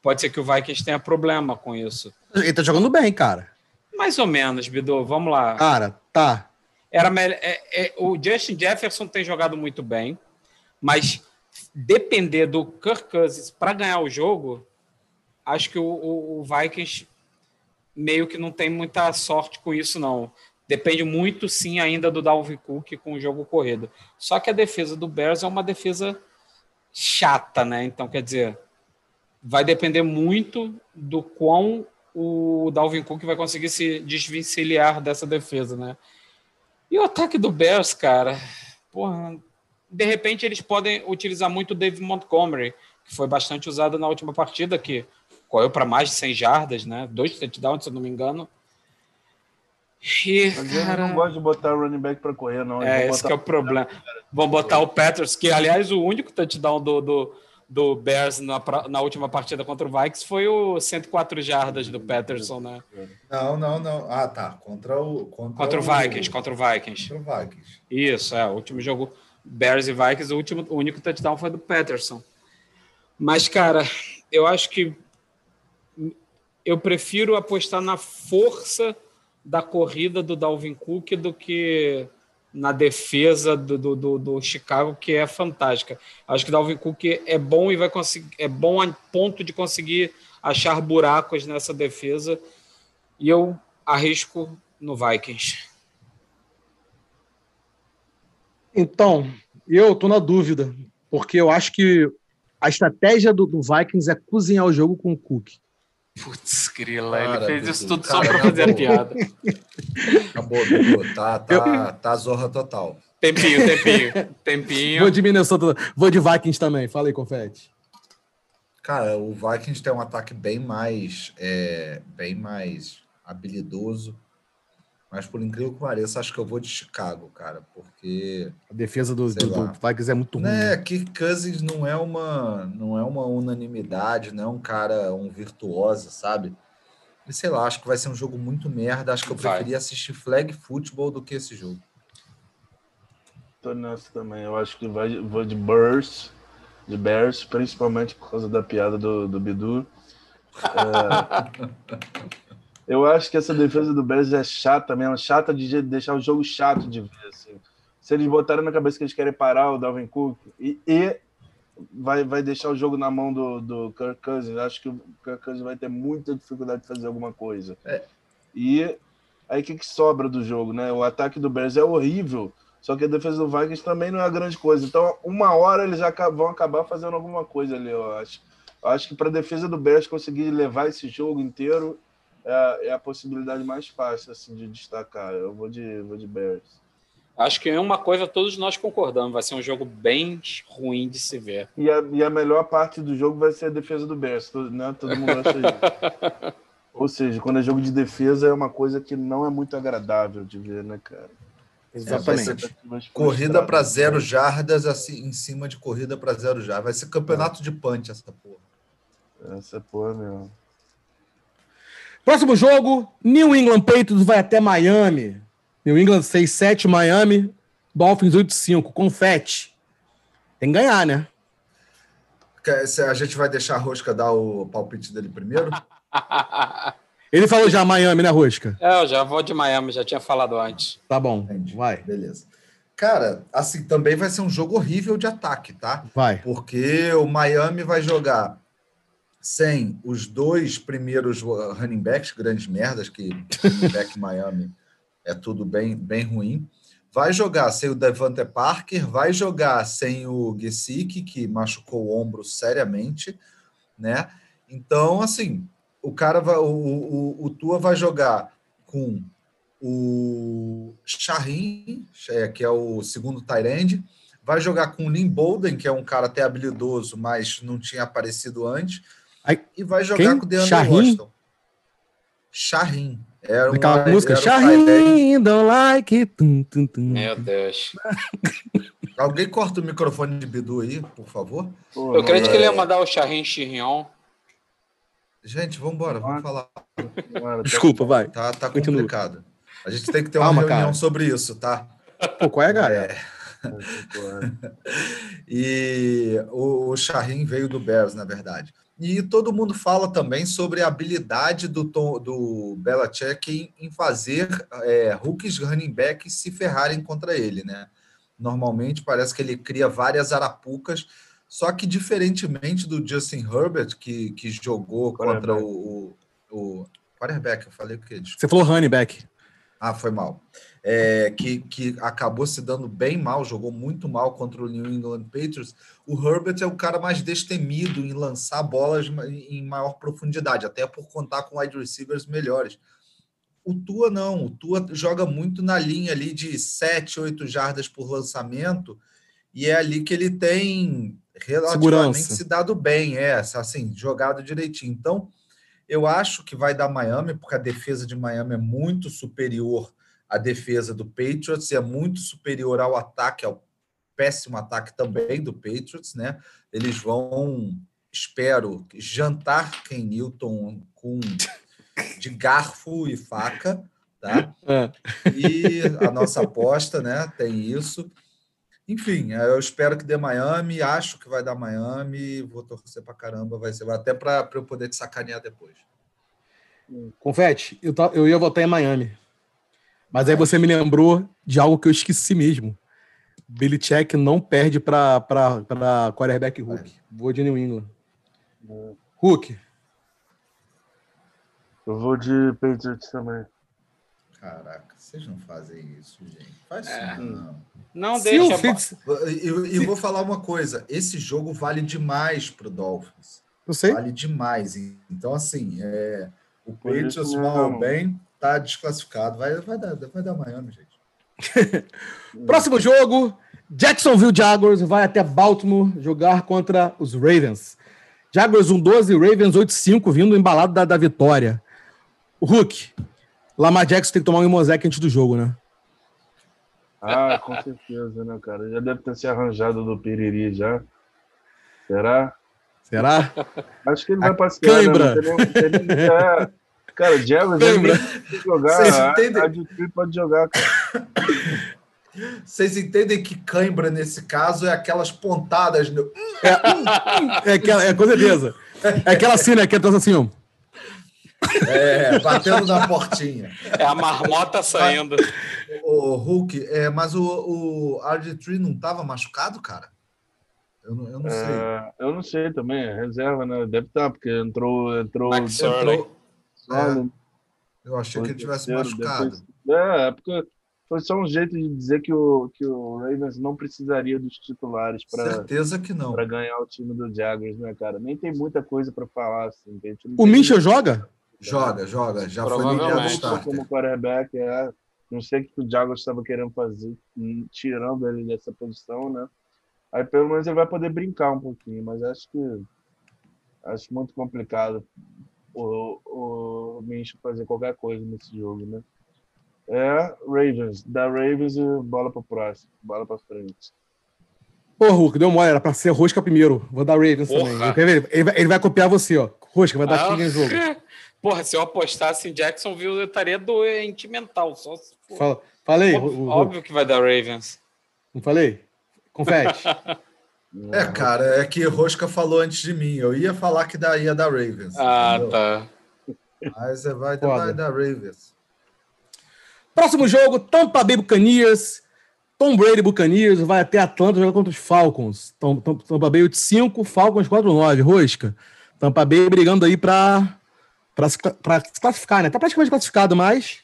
pode ser que o Vikings tenha problema com isso. Ele tá jogando bem, cara. Mais ou menos, Bidu. Vamos lá. Cara, tá. Era é, é, o Justin Jefferson tem jogado muito bem, mas depender do Kirk Cousins para ganhar o jogo, acho que o, o, o, Vikings meio que não tem muita sorte com isso, não. Depende muito, sim, ainda do Dalvin Cook com o jogo corrido. Só que a defesa do Bears é uma defesa chata, né? Então, quer dizer, vai depender muito do quão o Dalvin Cook vai conseguir se desvencilhar dessa defesa, né? E o ataque do Bears, cara, porra, de repente eles podem utilizar muito o David Montgomery, que foi bastante usado na última partida, que correu para mais de 100 jardas, né? Dois touchdowns, se eu não me engano. E, Mas cara... eu não gosto de botar o running back para correr, não. é, esse é o problema. Vão botar o Peters, que aliás o único touchdown do, do, do Bears na, na última partida contra o Vikings foi o 104 jardas do Peterson, né? Não, não, não. Ah, tá. Contra o. Contra, contra o, o Vikings, contra o Vikings. Contra o Vikings. Isso, é. O último jogo Bears e Vikings, o, último, o único touchdown foi do Peterson. Mas, cara, eu acho que eu prefiro apostar na força da corrida do Dalvin Cook do que na defesa do, do, do, do Chicago, que é fantástica. Acho que o Dalvin Cook é bom e vai conseguir, é bom a ponto de conseguir achar buracos nessa defesa. E eu arrisco no Vikings. Então, eu tô na dúvida, porque eu acho que a estratégia do, do Vikings é cozinhar o jogo com o Cook. Putz, grila, ele fez isso tudo cara, só pra fazer a piada. Acabou, acabou. Tá, tá, eu... tá zorra total. Tempinho, tempinho, tempinho. Vou de Minnesota, vou de Vikings também. Fala aí, Confete. Cara, o Vikings tem um ataque bem mais, é, bem mais habilidoso mas por incrível que pareça, acho que eu vou de Chicago, cara, porque a defesa do, do, do Vikings é muito ruim. Né, Kirk Cousins não é uma não é uma unanimidade, não é um cara um virtuoso, sabe? Sei lá, acho que vai ser um jogo muito merda. Acho que eu preferia assistir flag football do que esse jogo. Tô nessa também. Eu acho que vai, vou de Bears, de Bears, principalmente por causa da piada do, do Bidu. É... Eu acho que essa defesa do Bears é chata mesmo, chata de deixar o jogo chato de ver. Assim. Se eles botarem na cabeça que eles querem parar o Dalvin Cook e, e vai, vai deixar o jogo na mão do, do Kirk Cousins, acho que o Kirk Cousins vai ter muita dificuldade de fazer alguma coisa. É. E aí o que, que sobra do jogo, né? O ataque do Bears é horrível, só que a defesa do Vikings também não é grande coisa. Então, uma hora eles já vão acabar fazendo alguma coisa ali, eu acho. Eu acho que para a defesa do Bears conseguir levar esse jogo inteiro, é, é a possibilidade mais fácil assim de destacar. Eu vou de, vou de Bears. Acho que é uma coisa todos nós concordamos, vai ser um jogo bem ruim de se ver. E a, e a melhor parte do jogo vai ser a defesa do Bears, né? Todo mundo acha isso. Ou seja, quando é jogo de defesa é uma coisa que não é muito agradável de ver, né, cara? Exatamente. É, corrida para zero jardas assim, em cima de corrida para zero jardas. Vai ser campeonato é. de punch essa porra. Essa porra mesmo. Próximo jogo, New England Patriots vai até Miami. New England 6-7, Miami, Dolphins 8-5. Confete. Tem que ganhar, né? A gente vai deixar a Rosca dar o palpite dele primeiro? Ele falou já Miami, né, Rosca? É, eu já vou de Miami, já tinha falado antes. Tá bom, Entendi. vai. Beleza. Cara, assim, também vai ser um jogo horrível de ataque, tá? Vai. Porque o Miami vai jogar sem os dois primeiros running backs, grandes merdas, que running back Miami é tudo bem, bem ruim. Vai jogar sem o Devante Parker, vai jogar sem o Gesicki, que machucou o ombro seriamente, né? Então, assim, o cara vai, o, o, o Tua vai jogar com o Shahin, é, que é o segundo Tyrande, vai jogar com o Lynn Bolden, que é um cara até habilidoso, mas não tinha aparecido antes, Ai, e vai jogar quem? com o DeAndre Shahin? Washington. Shahin. Era Aquela uma- música. Shahin, don't like it. Tum, tum, tum. Meu Deus. Alguém corta o microfone de Bidu aí, por favor. Pô, Eu creio que ele ia é. mandar o Charrin Chirion. Gente, vamos embora, vamos falar. tá- Desculpa, vai. Tá, tá Continua. complicado. A gente tem que ter uma Calma, reunião cara. sobre isso, tá? Pô, qual é, galera? pô, E o, o Shahin veio do Bears, na verdade. E todo mundo fala também sobre a habilidade do, Tom- do Belichick em, em fazer é, rookies running backs se ferrarem contra ele, né? Normalmente parece que ele cria várias arapucas, só que diferentemente do Justin Herbert, que, que jogou contra o, o, o quarterback, eu falei o quê? Desculpa. Você falou running back. Ah, foi mal. É, que, que acabou se dando bem mal, jogou muito mal contra o New England Patriots. O Herbert é o cara mais destemido em lançar bolas em maior profundidade, até por contar com wide receivers melhores. O Tua não, o Tua joga muito na linha ali de 7, 8 jardas por lançamento, e é ali que ele tem relativamente Segurança. se dado bem, é, assim, jogado direitinho. Então, eu acho que vai dar Miami, porque a defesa de Miami é muito superior à defesa do Patriots e é muito superior ao ataque, ao péssimo ataque também do Patriots, né? Eles vão, espero, jantar Ken Newton com de garfo e faca, tá? É. E a nossa aposta, né? Tem isso. Enfim, eu espero que dê Miami, acho que vai dar Miami, vou torcer pra caramba, vai ser até para eu poder te sacanear depois. Confete, eu, ta- eu ia votar em Miami. Mas aí você me lembrou de algo que eu esqueci mesmo. Belichick não perde para quarterback Hulk. Vou de New England. Hulk, Eu vou de Patriots também. Caraca, vocês não fazem isso, gente. Faz É. isso não. Não se o deixa. Fitz... E, e- e vou falar uma coisa: esse jogo vale demais pro Dolphins. Eu sei. Vale demais. Então, assim, é, o Patriots mal ou bem tá desclassificado. Vai, vai, dar, vai dar Miami, gente. Próximo jogo, Jacksonville Jaguars vai até Baltimore jogar contra os Ravens. Jaguars 1-12, Ravens 8-5, vindo embalado da, da vitória. O Hulk, Lamar Jackson tem que tomar um Imosec antes do jogo, né? Ah, com certeza, né, cara? Já deve ter se arranjado do Piriri já. Será? Será? Acho que ele A vai passear, cãibra. né? Não tem nem- tem nem-. Cara, o pode jogar. Vocês A, entendem? a Detroit pode jogar, cara. Vocês entendem que cãibra, nesse caso, é aquelas pontadas. No... É, aquela, é com certeza. É aquela assim, né? Que é assim, ó. É, batendo na portinha. É a marmota saindo. O Hulk, é, mas o, o RG3 não estava machucado, cara? Eu não, eu não sei. É, eu não sei também, é reserva, né? Deve estar, porque entrou. entrou Max. Entrou- Surley, Eu achei que ele tivesse machucado. depois- É, é porque foi só um jeito de dizer que o, que o Ravens não precisaria dos titulares para Certeza que não. para ganhar o time do Jaguars, né, cara? Nem tem muita coisa para falar, assim. O Minchel joga? Joga, joga. Já foi starter. como quarterback, é. Não sei o que o Jaguars estava querendo fazer, hum, tirando ele dessa posição, né? Aí pelo menos ele vai poder brincar um pouquinho, mas acho que acho muito complicado o, o Minchel fazer qualquer coisa nesse jogo, né? É, Ravens, da Ravens e bola para próximo, bola para frente. Pô, Hulk, deu mole, era pra ser Rosca primeiro. Vou dar Ravens Porra. também. Ver, Ele vai, ele vai copiar você, ó. Rosca, vai dar Ah, em jogo. Porra, se eu apostasse em Jacksonville, eu estaria doente mental. Só se for. Fala, falei, Óbvio, óbvio que vai dar Ravens. não falei? Confete. É, cara, é que Rosca falou antes de mim. Eu ia falar que da- ia dar Ravens. Ah, entendeu? tá. Mas é, vai, dar Ravens. Próximo jogo, Tampa Bay Buccaneers. Tom Brady Buccaneers vai até Atlanta jogar contra os Falcons. Tom- Tom- Tampa Bay 8-5, Falcons 4-9. Rosca. Tampa Bay brigando aí para para se classificar, né? Tá praticamente classificado, mas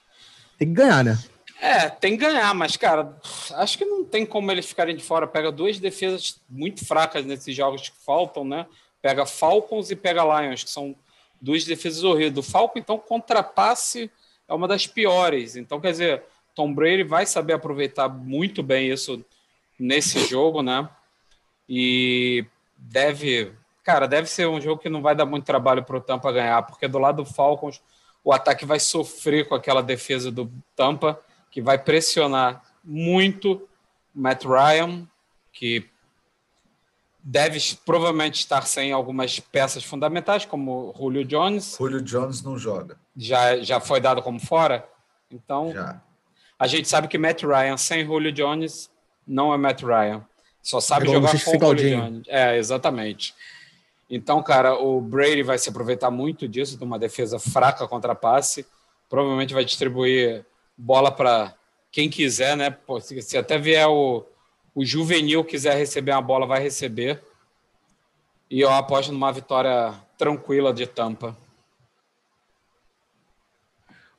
tem que ganhar, né? É, tem que ganhar, mas, cara, acho que não tem como eles ficarem de fora. Pega duas defesas muito fracas nesses jogos que faltam, né? Pega Falcons e pega Lions, que são duas defesas horríveis. Do Falcon, então, contrapasse é uma das piores. Então, quer dizer, Tom Brady vai saber aproveitar muito bem isso nesse jogo, né? E deve, cara, deve ser um jogo que não vai dar muito trabalho para o Tampa ganhar, porque do lado do Falcons o ataque vai sofrer com aquela defesa do Tampa, que vai pressionar muito Matt Ryan, que deve provavelmente estar sem algumas peças fundamentais, como Julio Jones. Julio Jones não joga. Já, já foi dado como fora? Então, já. a gente sabe que Matt Ryan sem Julio Jones não é Matt Ryan. Só sabe é jogar com o Julio Jones. É, exatamente. Então, cara, o Brady vai se aproveitar muito disso, de uma defesa fraca contra passe. Provavelmente vai distribuir bola para quem quiser, né? Se até vier o, o juvenil quiser receber uma bola, vai receber. E eu aposto numa vitória tranquila de Tampa.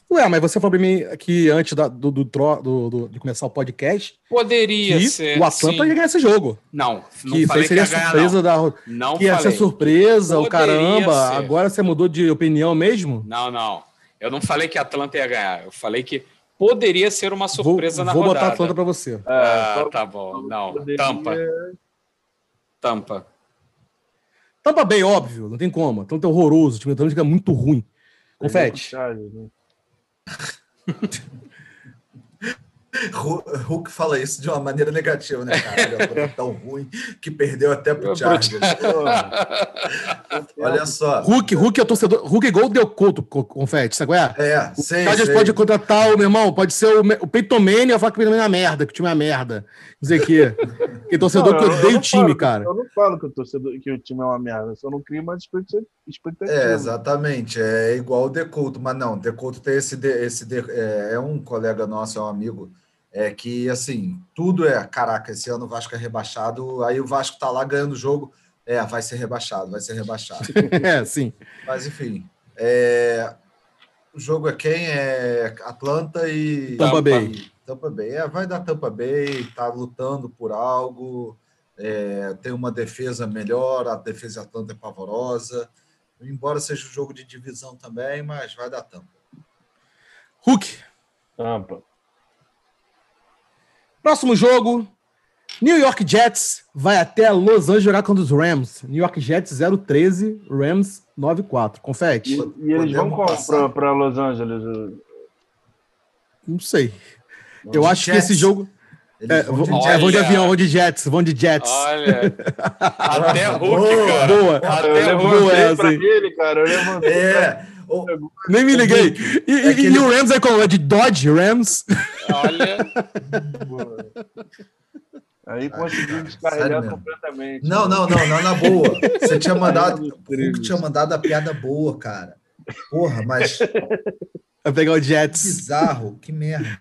Ué, mas você falou para mim que antes da, do, do, do, do, de começar o podcast. Poderia ser. O Atlanta sim. ia ganhar esse jogo. Não, não que falei seria que ia surpresa ganhar, não. da. Não que ia falei. ser surpresa, o caramba. ser. Agora você mudou de opinião mesmo? Não, não. Eu não falei que a Atlanta ia ganhar. Eu falei que poderia ser uma surpresa vou, na vou rodada. botar a Atlanta para você. Ah, tá bom. Não, poderia- Tampa. Tampa. Tampa bem, óbvio, não tem como. Atlanta é horroroso, o time do Atlanta é muito ruim. Confete. Hulk fala isso de uma maneira negativa, né, cara? Olha, tão ruim que perdeu até pro Chargers. Olha só. Hulk, Hulk é o torcedor. Hulk é igual o Del Couto, confete, sabe qual é? É, O sei, Chargers sei. pode contratar o meu irmão, pode ser o, o Manning e falar que o Manning é uma merda, que o time é uma merda. Dizer que. Que torcedor Não, que eu- eu odeia não o time, falo que- cara. Eu não falo que o, torcedor, que o time é uma merda, eu só não crio uma expectativa. É, exatamente. É igual o Decouto, mas não, Decouto tem esse, de- esse de- é, é um colega nosso, é um amigo, é que assim, tudo é, caraca, esse ano o Vasco é rebaixado, aí o Vasco tá lá ganhando o jogo, é, vai ser rebaixado, vai ser rebaixado. É, sim. Mas enfim, é, o jogo é quem? É Atlanta e Tampa Bay. Tampa Bay. É, vai dar Tampa Bay, tá lutando por algo, é, tem uma defesa melhor, a defesa de Atlanta é pavorosa. Embora seja um jogo de divisão também, mas vai dar Tampa. Hulk. Tampa. Próximo jogo. New York Jets vai até Los Angeles jogar contra os Rams. New York Jets 013, Rams 94. E, Confete? e eles vão para Los Angeles? Não sei. Eu De acho que Jets. esse jogo. É, vão de é, vão de avião, vão de Jets, vão de Jets. Olha. Até Hulk, Boa, cara. boa. eu Até Hulk. boa pra hein? ele, cara. Eu levantei pra É, o- Nem me liguei. E, É que e ele- o Rams é como? É de Dodge Rams? Olha. Aí consegui cara, sério descarregar completamente. Não, não, não, não, na boa. Você tinha mandado. O tinha mandado a piada boa, cara. Porra, mas Vai pegar o Jets. bizarro, que merda.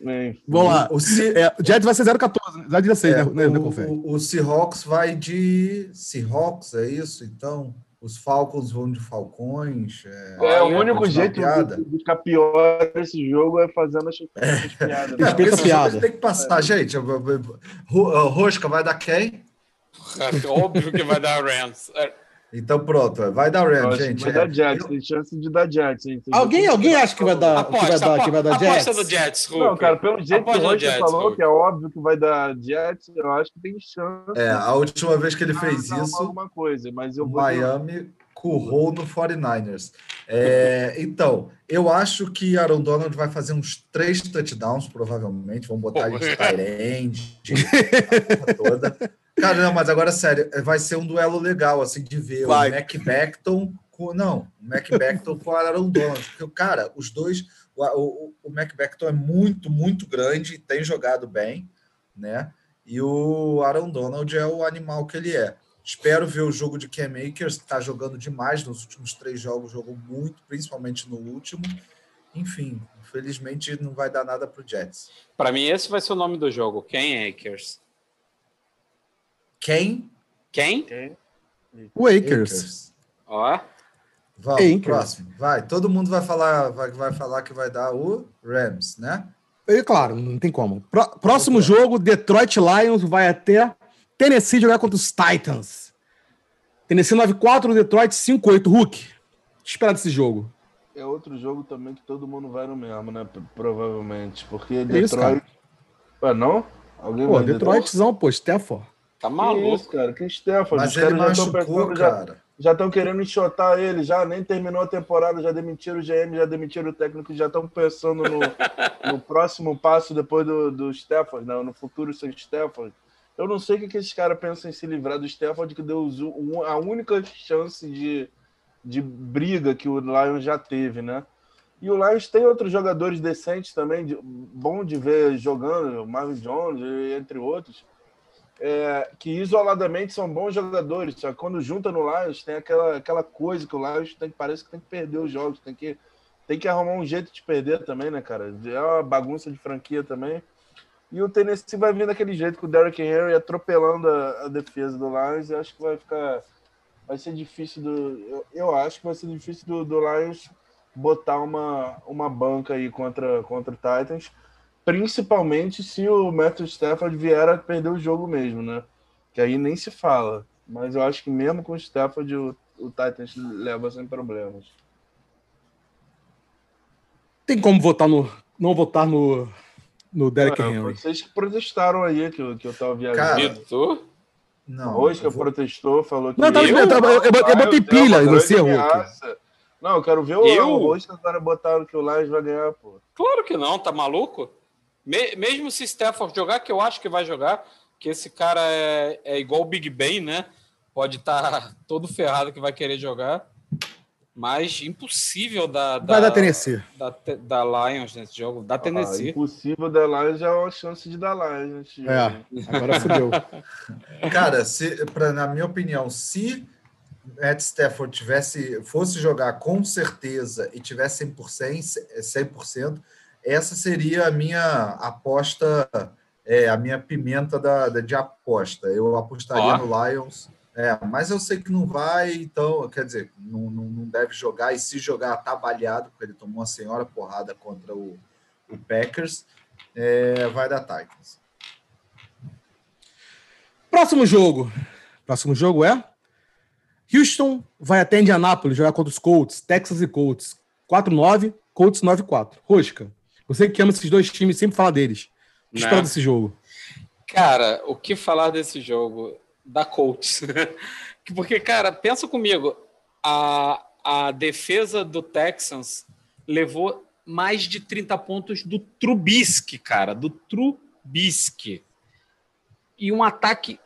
Enfim. Vamos lá. O, Se- É, o Jets vai ser 014, 016, é, né, né, o, Confete? o, o Seahawks vai de Seahawks, é isso? Então, os Falcons vão de Falcões. É, É, o Olha, único jeito piada. de de ficar pior esse jogo é fazendo as, as piadas. É, né? Porque esse piada. tem que passar, gente. Ro- Rosca vai dar quem? Óbvio que vai dar Rams. É, Então pronto, vai dar Rams, que gente. Vai É, dar Jets, tem chance de dar Jets. hein? Tem Alguém, alguém acha que vai dar, que vai Aposta, dar, que vai dar aposta Jets? do Jets, Hulk. Não, cara, pelo jeito que Aposta o no Roger Jets, falou, Hulk. que é óbvio que vai dar Jets, eu acho que tem chance. é, a última vez que ele de fez isso, Alguma coisa, mas eu o vou. Miami currou no 49ers. É, então, eu acho que Aaron Donald vai fazer uns três touchdowns, provavelmente. Vamos botar ele de Tyrande, a porra toda. Cara, não, mas agora, sério, vai ser um duelo legal, assim, de ver Vai. o Mac Beckton com... Não, o Mac Beckton com o Aaron Donald. Porque, cara, os dois... O, o, o Mac Beckton é muito, muito grande e tem jogado bem, né? E o Aaron Donald é o animal que ele é. Espero ver o jogo de Cam Akers, que está jogando demais nos últimos três jogos, jogou muito, principalmente no último. Enfim, infelizmente não vai dar nada para o Jets. Para mim, esse vai ser o nome do jogo. Ken Akers. Quem? Quem? Quem? Lakers. Ó. Vamos, próximo. Vai, todo mundo vai falar, vai, vai falar que vai dar o Rams, né? E, claro, não tem como. Pró- próximo jogo, Detroit Lions vai até Tennessee jogar contra os Titans. Tennessee 9-4, Detroit 5-8. Hulk, o que esperar desse jogo? É outro jogo também que todo mundo vai no mesmo, né? Provavelmente. Porque isso, Detroit. Ué, não? Alguém Pô, vai Detroitzão, pô, Stafford. Tá maluco. isso, cara? Que Stafford. Mas Os ele caras já estão machucou, já, cara. já estão querendo enxotar ele, já nem terminou a temporada, já demitiram o GM, já demitiram o técnico, já estão pensando no, no próximo passo depois do, do Stafford, não, no futuro sem Stafford. Eu não sei o que, que esses caras pensam em se livrar do Stafford, que deu a única chance de, de briga que o Lions já teve, né? E o Lions tem outros jogadores decentes também, de- bom de ver jogando, o Marvin Jones, entre outros é, que isoladamente são bons jogadores, só que quando junta no Lions tem aquela, aquela coisa que o Lions tem, parece que tem que perder os jogos, tem que, tem que arrumar um jeito de perder também, né, cara? É uma bagunça de franquia também. E o Tennessee vai vir daquele jeito com o Derrick Henry atropelando a, a defesa do Lions, e acho que vai ficar. Vai ser difícil do. Eu, eu acho que vai ser difícil do, do Lions botar uma, uma banca aí contra, contra o Titans principalmente se o Matthew Stafford vier a perder o jogo mesmo, né? Que aí nem se fala. Mas eu acho que mesmo com o Stafford, o, o Titans leva sem problemas. Tem como votar no. Não votar no. No Derek Ah, Henry. vocês que protestaram aí que, eu- que eu tava viajando. Cara? Não. Rosca eu vou- protestou, falou que. Não, tava Eu? eu, eu, eu Ah, botei eu tenho pilha em você, grande Hulk. Não, eu quero ver o, Eu? o Rosca agora botaram que o Lions vai ganhar, pô. Claro que não, tá maluco? Me- mesmo se Stafford jogar, que eu acho que vai jogar, que esse cara é, é igual o Big Ben, né? Pode estar todo ferrado que vai querer jogar. Mas impossível da, da, Vai dar Tennessee. da, da Lions nesse jogo. Da Ah, Tennessee. impossível da Lions é uma chance de dar Lions. É, agora fudeu. Cara, se, pra, na minha opinião, se Matt Stafford tivesse, fosse jogar com certeza e tivesse 100%, 100% essa seria a minha aposta, é, a minha pimenta da, da- de aposta. Eu apostaria Ó. no Lions. É, mas eu sei que não vai, então, quer dizer, não, não, não deve jogar, e se jogar, tá baleado, porque ele tomou uma senhora porrada contra o, o Packers, é, vai dar Titans. Próximo jogo. Próximo jogo é. Houston vai até Indianápolis jogar contra os Colts, Texas e Colts. 4-9, Colts 9-4. Rosca, você que ama esses dois times, sempre fala deles. O que Né? espera desse jogo? Cara, o que falar desse jogo? Da Colts. Porque, cara, pensa comigo. A, a defesa do Texans levou mais de 30 pontos do Trubisky, cara. Do Trubisky. E um ataque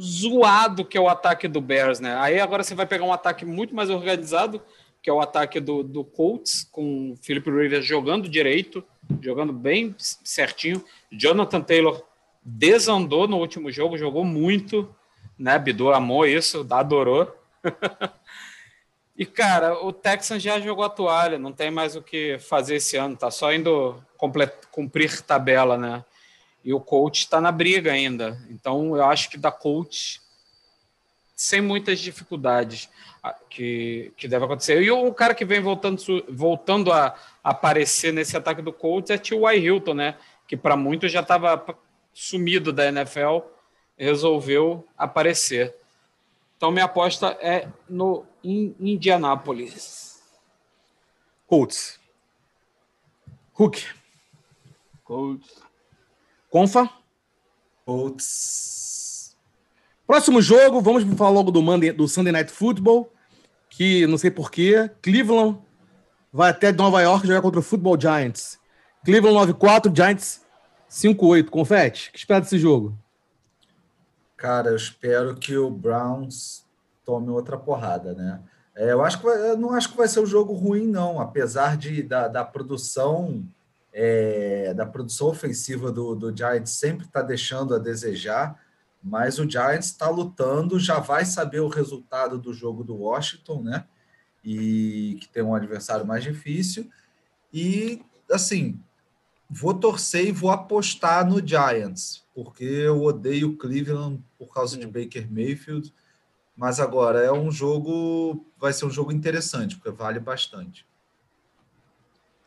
zoado que é o ataque do Bears, né? Aí agora você vai pegar um ataque muito mais organizado, que é o ataque do, do Colts, com o Philip Rivers jogando direito, jogando bem certinho. Jonathan Taylor desandou no último jogo, jogou muito, né? Bidu amou isso, adorou. e, cara, o Texans já jogou a toalha, não tem mais o que fazer esse ano, tá só indo cumprir tabela, né? E o coach está na briga ainda. Então, eu acho que da coach, sem muitas dificuldades, a- que, que deve acontecer. E o cara que vem voltando, voltando a aparecer nesse ataque do Colts é T.Y. Hilton, né? Que para muitos já estava sumido da NFL, resolveu aparecer. Então, minha aposta é no in Indianápolis. Colts. Hulk. Colts. Confa. Colts. Próximo jogo, vamos falar logo do, Monday, do Sunday Night Football, que não sei porquê, Cleveland vai até Nova York jogar contra o Football Giants. Cleveland 9-4, Giants 5-8. Confete, o que espera desse jogo? Cara, eu espero que o Browns tome outra porrada, né? É, eu acho que vai- não acho que vai ser um jogo ruim, não, apesar de da, da produção é, da produção ofensiva do, do Giants sempre está deixando a desejar, mas o Giants está lutando, já vai saber o resultado do jogo do Washington, né? E que tem um adversário mais difícil. E assim, vou torcer e vou apostar no Giants, porque eu odeio Cleveland por causa de Baker Mayfield. Mas agora é um jogo, vai ser um jogo interessante, porque vale bastante.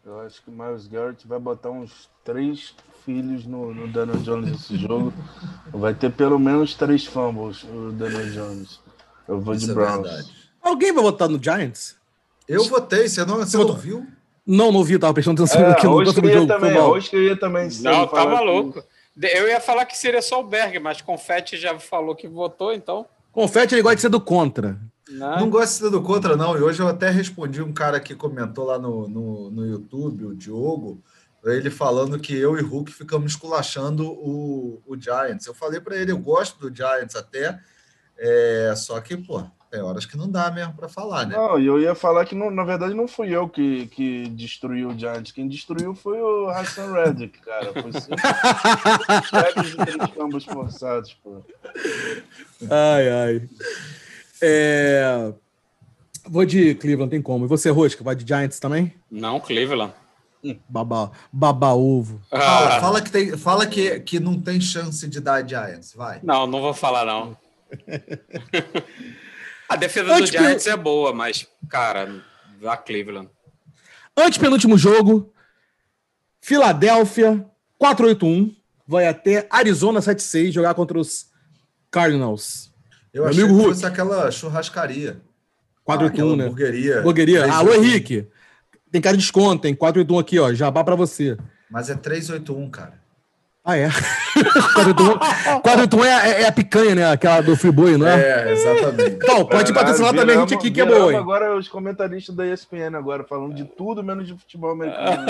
Eu acho que o Miles Garrett vai botar uns três filhos no, no Daniel Jones nesse jogo. Vai ter pelo menos três fumbles o Daniel Jones. Eu vou Isso de é Browns. Verdade. Alguém vai votar no Giants? Eu votei, você não, você, não viu? Não, não vi, tava prestando atenção é, aqui no hoje jogo. Também, hoje que eu ia também. Não, tava louco. Eu ia falar que seria só o Berg, mas Confetti já falou que votou, então. Confetti ele gosta de ser do contra. Não, não gosto de ser do contra, não. E hoje eu até respondi um cara que comentou lá no, no, no YouTube, o Diogo, ele falando que eu e Hulk ficamos esculachando o, o Giants. Eu falei para ele, eu gosto do Giants até, é, só que, pô, tem horas que não dá mesmo para falar, né? Não, e eu ia falar que, não, na verdade, não fui eu que, que destruiu o Giants. Quem destruiu foi o Hassan Reddick, cara. Foi três campos forçados, pô. Ai, ai. É... Vou de Cleveland, tem como. E você, Rosca, vai de Giants também? Não, Cleveland. Baba, baba ovo. Ah. Fala, fala, que, tem, fala que, que não tem chance de dar Giants, vai. Não, não vou falar, não. A defesa Antes do Giants é boa, mas, cara, a Cleveland. Antepenúltimo jogo, Filadélfia 481 vai até Arizona 76 jogar contra os Cardinals. Eu Meu achei amigo que fosse aquela churrascaria. 481, ah, né? Hamburgueria. Hamburgueria. Alô, Henrique. Tem cara de desconto, tem 481 aqui, ó. Jabá pra você. Mas é 381, cara. Ah, é? 481 é, é, a picanha, né? Aquela do Friboi, não é? É, exatamente. Então, pode é, patrocinar também a gente aqui, que é boa. Agora os comentaristas da ESPN agora, falando de tudo menos de futebol americano.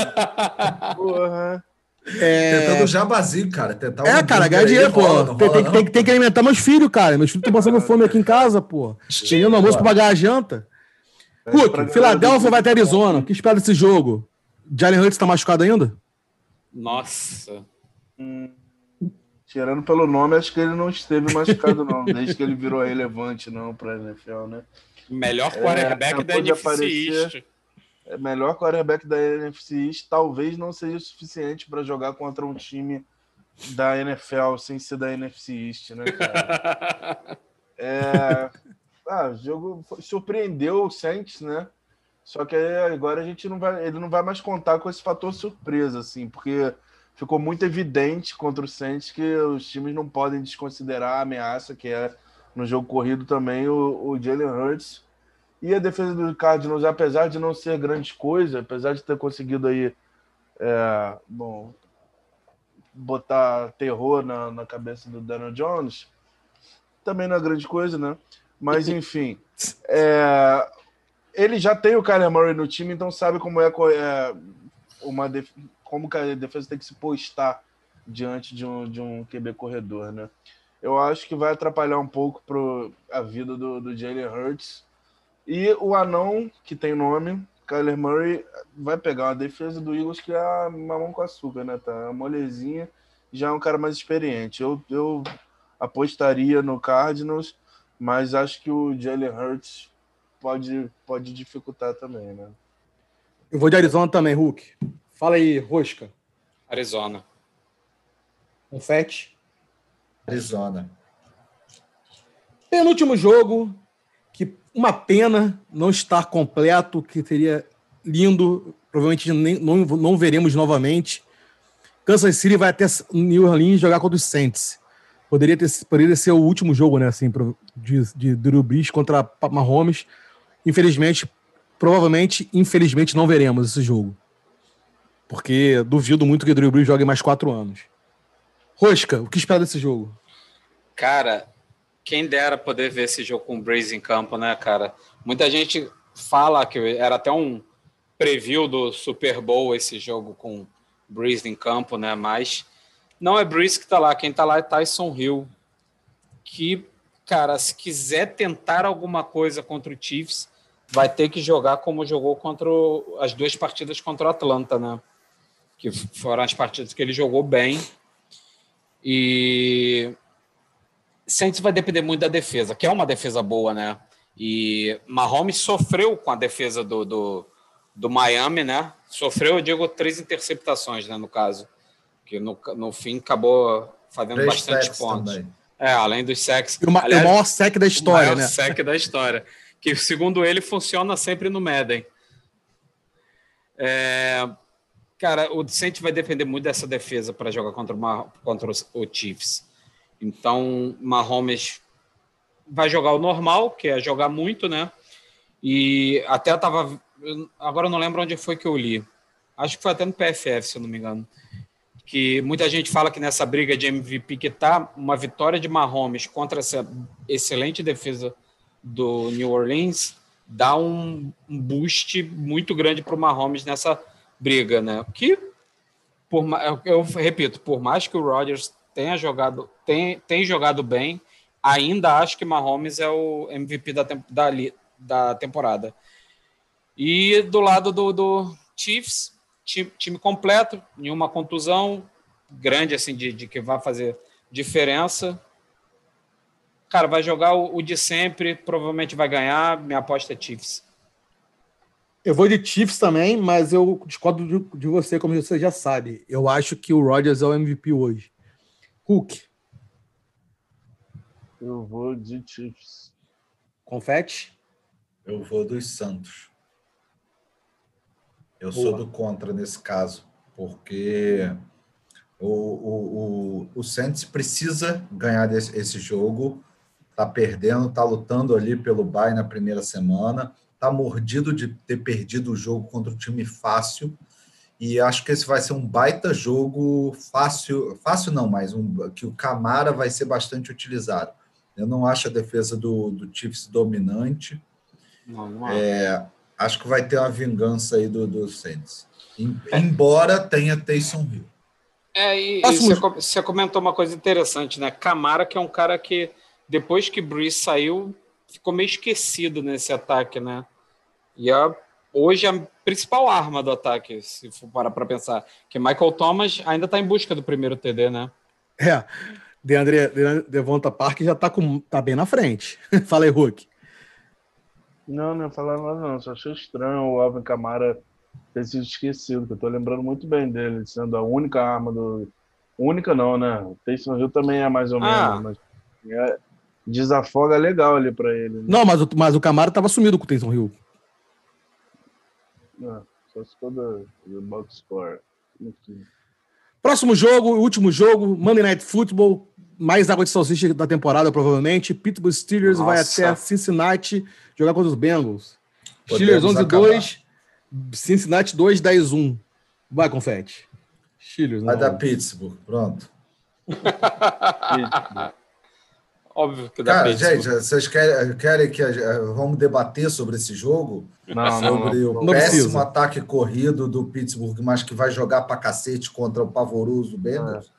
Porra. É... Tentando jabazinho, cara. Tentar é, cara, ganhar dinheiro, pô. Rola, tem, rola, tem, tem, tem, que alimentar meus filhos, cara. Meus filhos estão passando fome aqui em casa, pô. Chegando almoço pra pagar a janta. Puto, Filadélfia vai até Arizona. O que espera desse jogo? Jalen Hurts tá machucado ainda? Nossa. Hum, tirando pelo nome, acho que ele não esteve machucado, não. desde que ele virou relevante, não, pra NFL, né? Melhor quarterback é, da NFC East. É, melhor quarterback da NFC East talvez não seja suficiente para jogar contra um time da NFL sem ser da NFC East, né, cara? é, ah, o jogo surpreendeu o Saints, né? Só que agora a gente não vai, ele não vai mais contar com esse fator surpresa, assim, porque ficou muito evidente contra o Saints que os times não podem desconsiderar a ameaça que é no jogo corrido também o, o Jalen Hurts e a defesa do Cardinals, apesar de não ser grande coisa, apesar de ter conseguido aí, é, bom, botar terror na, na cabeça do Daniel Jones, também não é grande coisa, né? Mas, enfim, é, ele já tem o Kyler Murray no time, então sabe como é, é uma def, como a defesa tem que se postar diante de um, de um QB corredor, né? Eu acho que vai atrapalhar um pouco pro, a vida do, do Jalen Hurts. E o anão, que tem nome, Kyler Murray, vai pegar uma defesa do Eagles que é mamão com açúcar, né? Tá molezinha, já é um cara mais experiente. Eu, eu apostaria no Cardinals mas acho que o Jalen Hurts pode, pode dificultar também, né? Eu vou de Arizona também, Hulk. Fala aí, Rosca. Arizona. Confete. Arizona. Penúltimo jogo, que uma pena não estar completo, que seria lindo, provavelmente nem, não, não veremos novamente. Kansas City vai até New Orleans jogar contra os Saints. Poderia, ter, poderia ser o último jogo, né, assim, de, de Drew Brees contra Mahomes. Infelizmente, provavelmente, infelizmente, não veremos esse jogo. Porque duvido muito que Drew Brees jogue mais quatro anos. Rosca, o que espera desse jogo? Cara, quem dera poder ver esse jogo com o Brees em campo, né, cara? Muita gente fala que era até um preview do Super Bowl esse jogo com Brees em campo, né? Mas não é Breeze que tá lá, quem tá lá é Tyson Hill. Que, cara, se quiser tentar alguma coisa contra o Chiefs, vai ter que jogar como jogou contra o, as duas partidas contra o Atlanta, né? Que foram as partidas que ele jogou bem. E Saints vai depender muito da defesa, que é uma defesa boa, né? E Mahomes sofreu com a defesa do, do, do Miami, né? Sofreu, eu digo, três interceptações, né, no caso que no, no fim acabou fazendo Três bastante pontos. Também. É, além dos. E o, Aliás, o maior sec da história, o maior né? sack da história. Que, segundo ele, funciona sempre no Madden. É, cara, o Saints vai depender muito dessa defesa para jogar contra, uma, contra os- o Chiefs. Então, Mahomes vai jogar o normal, que é jogar muito, né? E até eu tava. Agora eu não lembro onde foi que eu li. Acho que foi até no PFF, se eu não me engano. Que muita gente fala que nessa briga de MVP que tá, uma vitória de Mahomes contra essa excelente defesa do New Orleans dá um, boost muito grande para o Mahomes nessa briga, né? Que, por, eu, repito, por mais que o Rodgers tenha jogado, tem, tem jogado bem, ainda acho que Mahomes é o MVP da, da, da temporada. E do lado do, do Chiefs, time, time completo, nenhuma contusão grande assim de, de que vai fazer diferença. Cara, vai jogar o, o de sempre, provavelmente vai ganhar. Minha aposta é Chiefs. Eu vou de Chiefs também, mas eu discordo de, de você, como você já sabe. Eu acho que o Rodgers é o MVP hoje. Hulk, Eu vou de Chiefs. confete? Eu vou dos Santos. Eu Boa. sou do contra nesse caso, porque o, o, o, o Santos precisa ganhar desse, esse jogo. Tá perdendo, tá lutando ali pelo bye na primeira semana, tá mordido de ter perdido o jogo contra um time fácil. E acho que esse vai ser um baita jogo fácil, fácil não, mas um, que o Camara vai ser bastante utilizado. Eu não acho a defesa do, do Chiefs dominante. Não, não é. Acho que vai ter uma vingança aí do, do Saints. Em- Embora tenha Taysom Hill. É, e, e você, você comentou uma coisa interessante, né? Camara, que é um cara que, depois que Breeze saiu, ficou meio esquecido nesse ataque, né? E a, hoje a principal arma do ataque, se for parar para pensar, que Michael Thomas ainda está em busca do primeiro TD, né? É. Deandre, Devonta Park já tá, com, tá bem na frente. Fala aí, Hulk. Não, não ia falar nada, não. Só achei estranho o Alvin Kamara ter sido esquecido, que eu tô lembrando muito bem dele, sendo a única arma do. Única não, né? O Taysom Hill também é mais ou menos, Ah. mas é- desafoga legal ali pra ele. Né? Não, mas o, mas o Camaro tava sumido com o Taysom Hill. Não, só se for do, do box score. Enfim. Próximo jogo, último jogo, Monday Night Football, mais água de salsicha da temporada, provavelmente. Pittsburgh Steelers vai Nossa. até Cincinnati jogar contra os Bengals. Podemos Steelers 11-2, Cincinnati 2-10-1. Vai, confete. Steelers, Vai não. dar Pittsburgh, pronto. Óbvio que dá Cara, Pittsburgh. gente, vocês querem, querem que a- vamos debater sobre esse jogo? Não, não, Sobre não. o Não péssimo precisa. ataque corrido do Pittsburgh, mas que vai jogar pra cacete contra o pavoroso Bengals?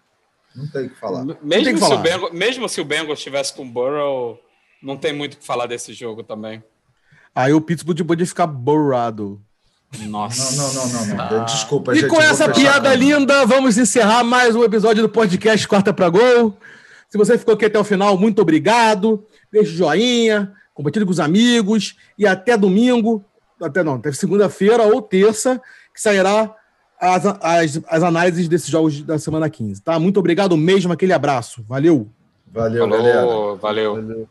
Não tem o que falar. Mesmo que se, o falar. Bengals, mesmo se o Bengals estivesse com o Burrow, não tem muito o que falar desse jogo também. Aí o Pittsburgh podia ficar borrado. Nossa. Não, não, não, não, não. Ah. Desculpa, E gente. com eu vou essa piada com- linda, vamos encerrar mais um episódio do podcast Quarta para Gol. Se você ficou aqui até o final, muito obrigado. Deixe o joinha, compartilhe com os amigos e até domingo, até não, até segunda-feira ou terça, que sairá as, as, as análises desses jogos da semana 15, tá? Muito obrigado mesmo, aquele abraço. Valeu! Valeu, galera. Falou, valeu. Valeu.